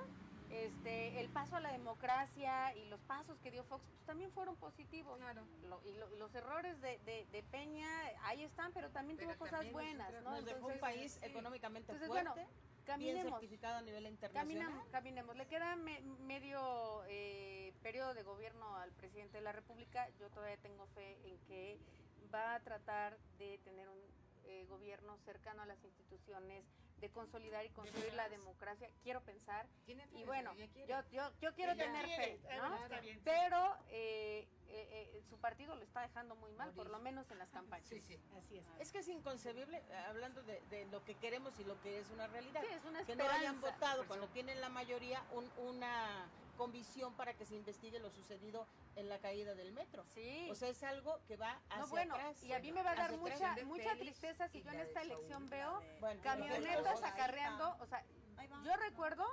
Speaker 2: Este, el paso a la democracia y los pasos que dio Fox, pues también fueron positivos.
Speaker 4: Claro.
Speaker 2: Lo- y, lo- y los errores de, de- de Peña, ahí están, pero también
Speaker 4: Pero
Speaker 2: tuvo cosas buenas, ¿no?
Speaker 5: Nos dejó un
Speaker 2: Entonces,
Speaker 5: país
Speaker 2: sí.
Speaker 5: económicamente
Speaker 2: Entonces,
Speaker 5: fuerte,
Speaker 2: bueno,
Speaker 5: bien certificado a nivel internacional.
Speaker 2: Caminamos, caminemos. Le queda me- medio eh, periodo de gobierno al presidente de la República. Yo todavía tengo fe en que va a tratar de tener un eh, gobierno cercano a las instituciones, de consolidar y construir la democracia. Quiero pensar.
Speaker 4: Tiene fe
Speaker 2: Y bueno, yo, yo, yo quiero
Speaker 1: Ella
Speaker 2: tener
Speaker 1: quiere,
Speaker 2: fe,
Speaker 1: ah,
Speaker 2: ¿no?
Speaker 1: bueno, está bien.
Speaker 2: Pero eh, eh, eh, su partido lo está dejando muy mal, por lo menos en las campañas.
Speaker 4: Sí, sí.
Speaker 1: Así es.
Speaker 5: Es que es inconcebible, hablando de, de lo que queremos y lo que es una realidad,
Speaker 2: Sí, es una
Speaker 5: que no hayan votado cuando tienen la mayoría un- una convicción para que se investigue lo sucedido en la caída del metro.
Speaker 2: Sí.
Speaker 5: O sea, es algo que va hacia
Speaker 2: no, bueno,
Speaker 5: atrás.
Speaker 2: y a mí me va a dar mucha, mucha tristeza si yo en esta elección veo
Speaker 5: Bueno,
Speaker 2: camionetas acarreando, o sea, yo recuerdo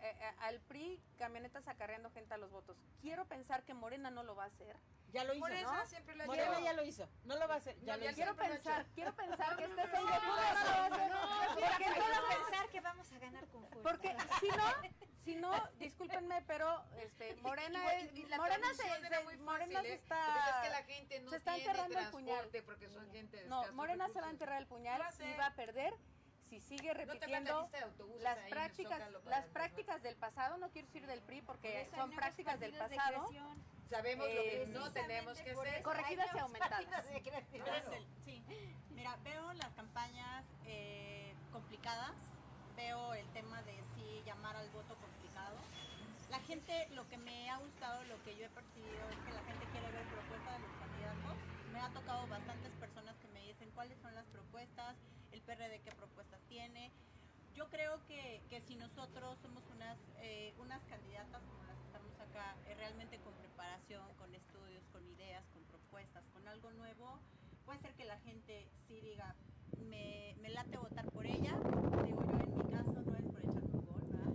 Speaker 2: eh, eh, al PRI camionetas acarreando gente a los votos. Quiero pensar que Morena no lo va a hacer.
Speaker 5: Ya lo hizo.
Speaker 4: Por eso
Speaker 2: ¿no?
Speaker 4: siempre lo
Speaker 5: Morena ya lo hizo. No lo va a hacer. Ya
Speaker 4: No,
Speaker 5: lo
Speaker 4: ya
Speaker 5: hizo.
Speaker 2: Quiero pensar, quiero pensar que este
Speaker 6: no,
Speaker 2: señor
Speaker 6: no,
Speaker 2: no lo va a hacer. Porque
Speaker 6: Quiero
Speaker 2: entonces-
Speaker 6: pensar que vamos a ganar con fuerza.
Speaker 2: porque si no, si no, discúlpenme, pero este Morena
Speaker 4: y la
Speaker 2: Morena se,
Speaker 4: traducción era
Speaker 2: se-
Speaker 4: muy
Speaker 2: Morena
Speaker 4: fácil,
Speaker 2: se
Speaker 4: ¿eh?
Speaker 2: está
Speaker 4: Porque es que la gente no
Speaker 2: se está
Speaker 4: tiene
Speaker 2: enterrando el puñal.
Speaker 4: porque son gente de
Speaker 2: No, Morena se va a enterrar el puñal y va a perder si sigue repitiendo las prácticas las prácticas del pasado, no quiero decir del PRI
Speaker 6: Por
Speaker 2: porque son prácticas del
Speaker 6: de
Speaker 2: pasado.
Speaker 4: Sabemos lo que no tenemos que hacer.
Speaker 2: Corregidas y aumentadas.
Speaker 3: Gracias. Sí, mira, veo las campañas eh, complicadas, veo el tema de sí llamar al voto complicado. La gente, lo que me ha gustado, lo que yo he percibido es que la gente quiere ver propuestas de los candidatos. Me ha tocado bastantes personas que me dicen cuáles son las propuestas, el PRD qué propuestas tiene. Yo creo que, que si nosotros somos unas, eh, unas candidatas como las que estamos acá, eh, realmente con preparación, con estudios, con ideas, con propuestas, con algo nuevo, puede ser que la gente sí diga, me, me late votar por ella. Digo yo, en mi caso no es por echarme un gol, ¿verdad?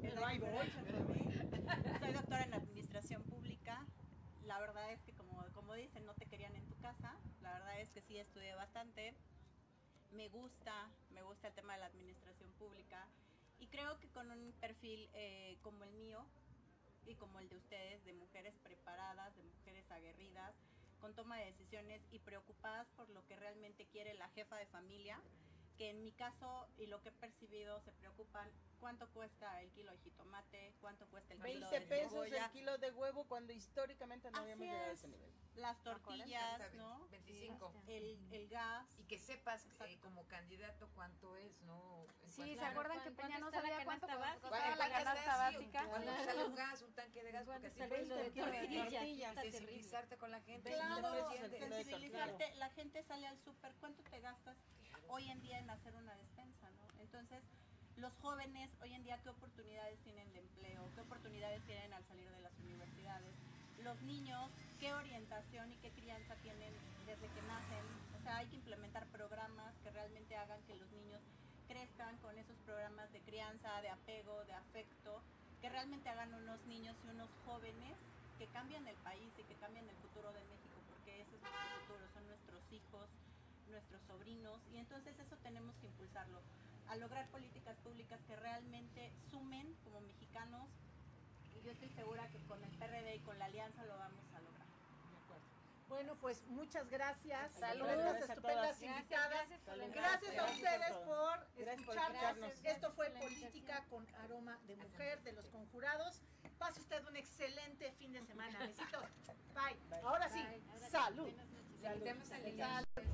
Speaker 1: Pero
Speaker 3: Soy doctora en administración pública. La verdad es que como, como dicen, no te querían en tu casa. La verdad es que sí estudié bastante. Me gusta, me gusta el tema de la administración pública. Y creo que con un perfil eh, como el mío y como el de ustedes, de mujeres preparadas, de mujeres aguerridas, con toma de decisiones y preocupadas por lo que realmente quiere la jefa de familia, que en mi caso y lo que he percibido se preocupan cuánto cuesta el kilo de jitomate, cuánto cuesta el kilo
Speaker 5: 20
Speaker 3: de
Speaker 5: pesos
Speaker 3: cebolla.
Speaker 5: el kilo de huevo cuando históricamente no
Speaker 3: Así
Speaker 5: habíamos llegado a
Speaker 3: es.
Speaker 5: ese nivel.
Speaker 3: las tortillas, ¿no?
Speaker 4: 25.
Speaker 3: El, el gas.
Speaker 4: Y que sepas eh, como candidato cuánto es, ¿no?
Speaker 2: Sí, ¿se acuerdan que
Speaker 6: ¿cuánto
Speaker 2: Peña no
Speaker 6: la
Speaker 2: sabía cuánto costaba
Speaker 6: básica?
Speaker 2: la
Speaker 4: ¿Cuánto
Speaker 2: canasta básica?
Speaker 4: ¿Cuánto sale un gas, un tanque de gas?
Speaker 6: ¿Cuánto
Speaker 4: Porque así
Speaker 6: el kilo de
Speaker 4: puedes
Speaker 6: tortillas?
Speaker 4: Sensibilizarte con la gente.
Speaker 5: Claro,
Speaker 3: Claro,
Speaker 5: kilo
Speaker 3: sensibilizarte, la gente sale al súper, ¿cuánto te gastas hoy en día en hacer una despensa, no? Entonces, los jóvenes hoy en día, ¿qué oportunidades tienen de empleo? ¿Qué oportunidades tienen al salir de las universidades? Los niños, ¿qué orientación y qué crianza tienen desde que nacen? O sea, hay que implementar programas que realmente hagan que los niños crezcan con esos programas de crianza, de apego, de afecto, que realmente hagan unos niños y unos jóvenes que cambian el país y que cambian el futuro de México, porque ese es nuestro futuro, son nuestros hijos, nuestros sobrinos, y entonces eso tenemos que impulsarlo, a lograr políticas públicas que realmente sumen como mexicanos, y yo estoy segura que con el PRD y con la alianza lo vamos a lograr.
Speaker 1: Bueno, pues muchas gracias.
Speaker 2: Salud.
Speaker 1: Estas
Speaker 5: Gracias
Speaker 1: estupendas invitadas.
Speaker 6: Gracias
Speaker 1: a ustedes
Speaker 5: por
Speaker 1: escucharnos. Esto fue Política con Aroma de Mujer de los Conjurados. Pase usted un excelente fin de semana. Besitos. Bye. Ahora sí,
Speaker 6: Bye. Ahora sí,
Speaker 1: salud. Salud.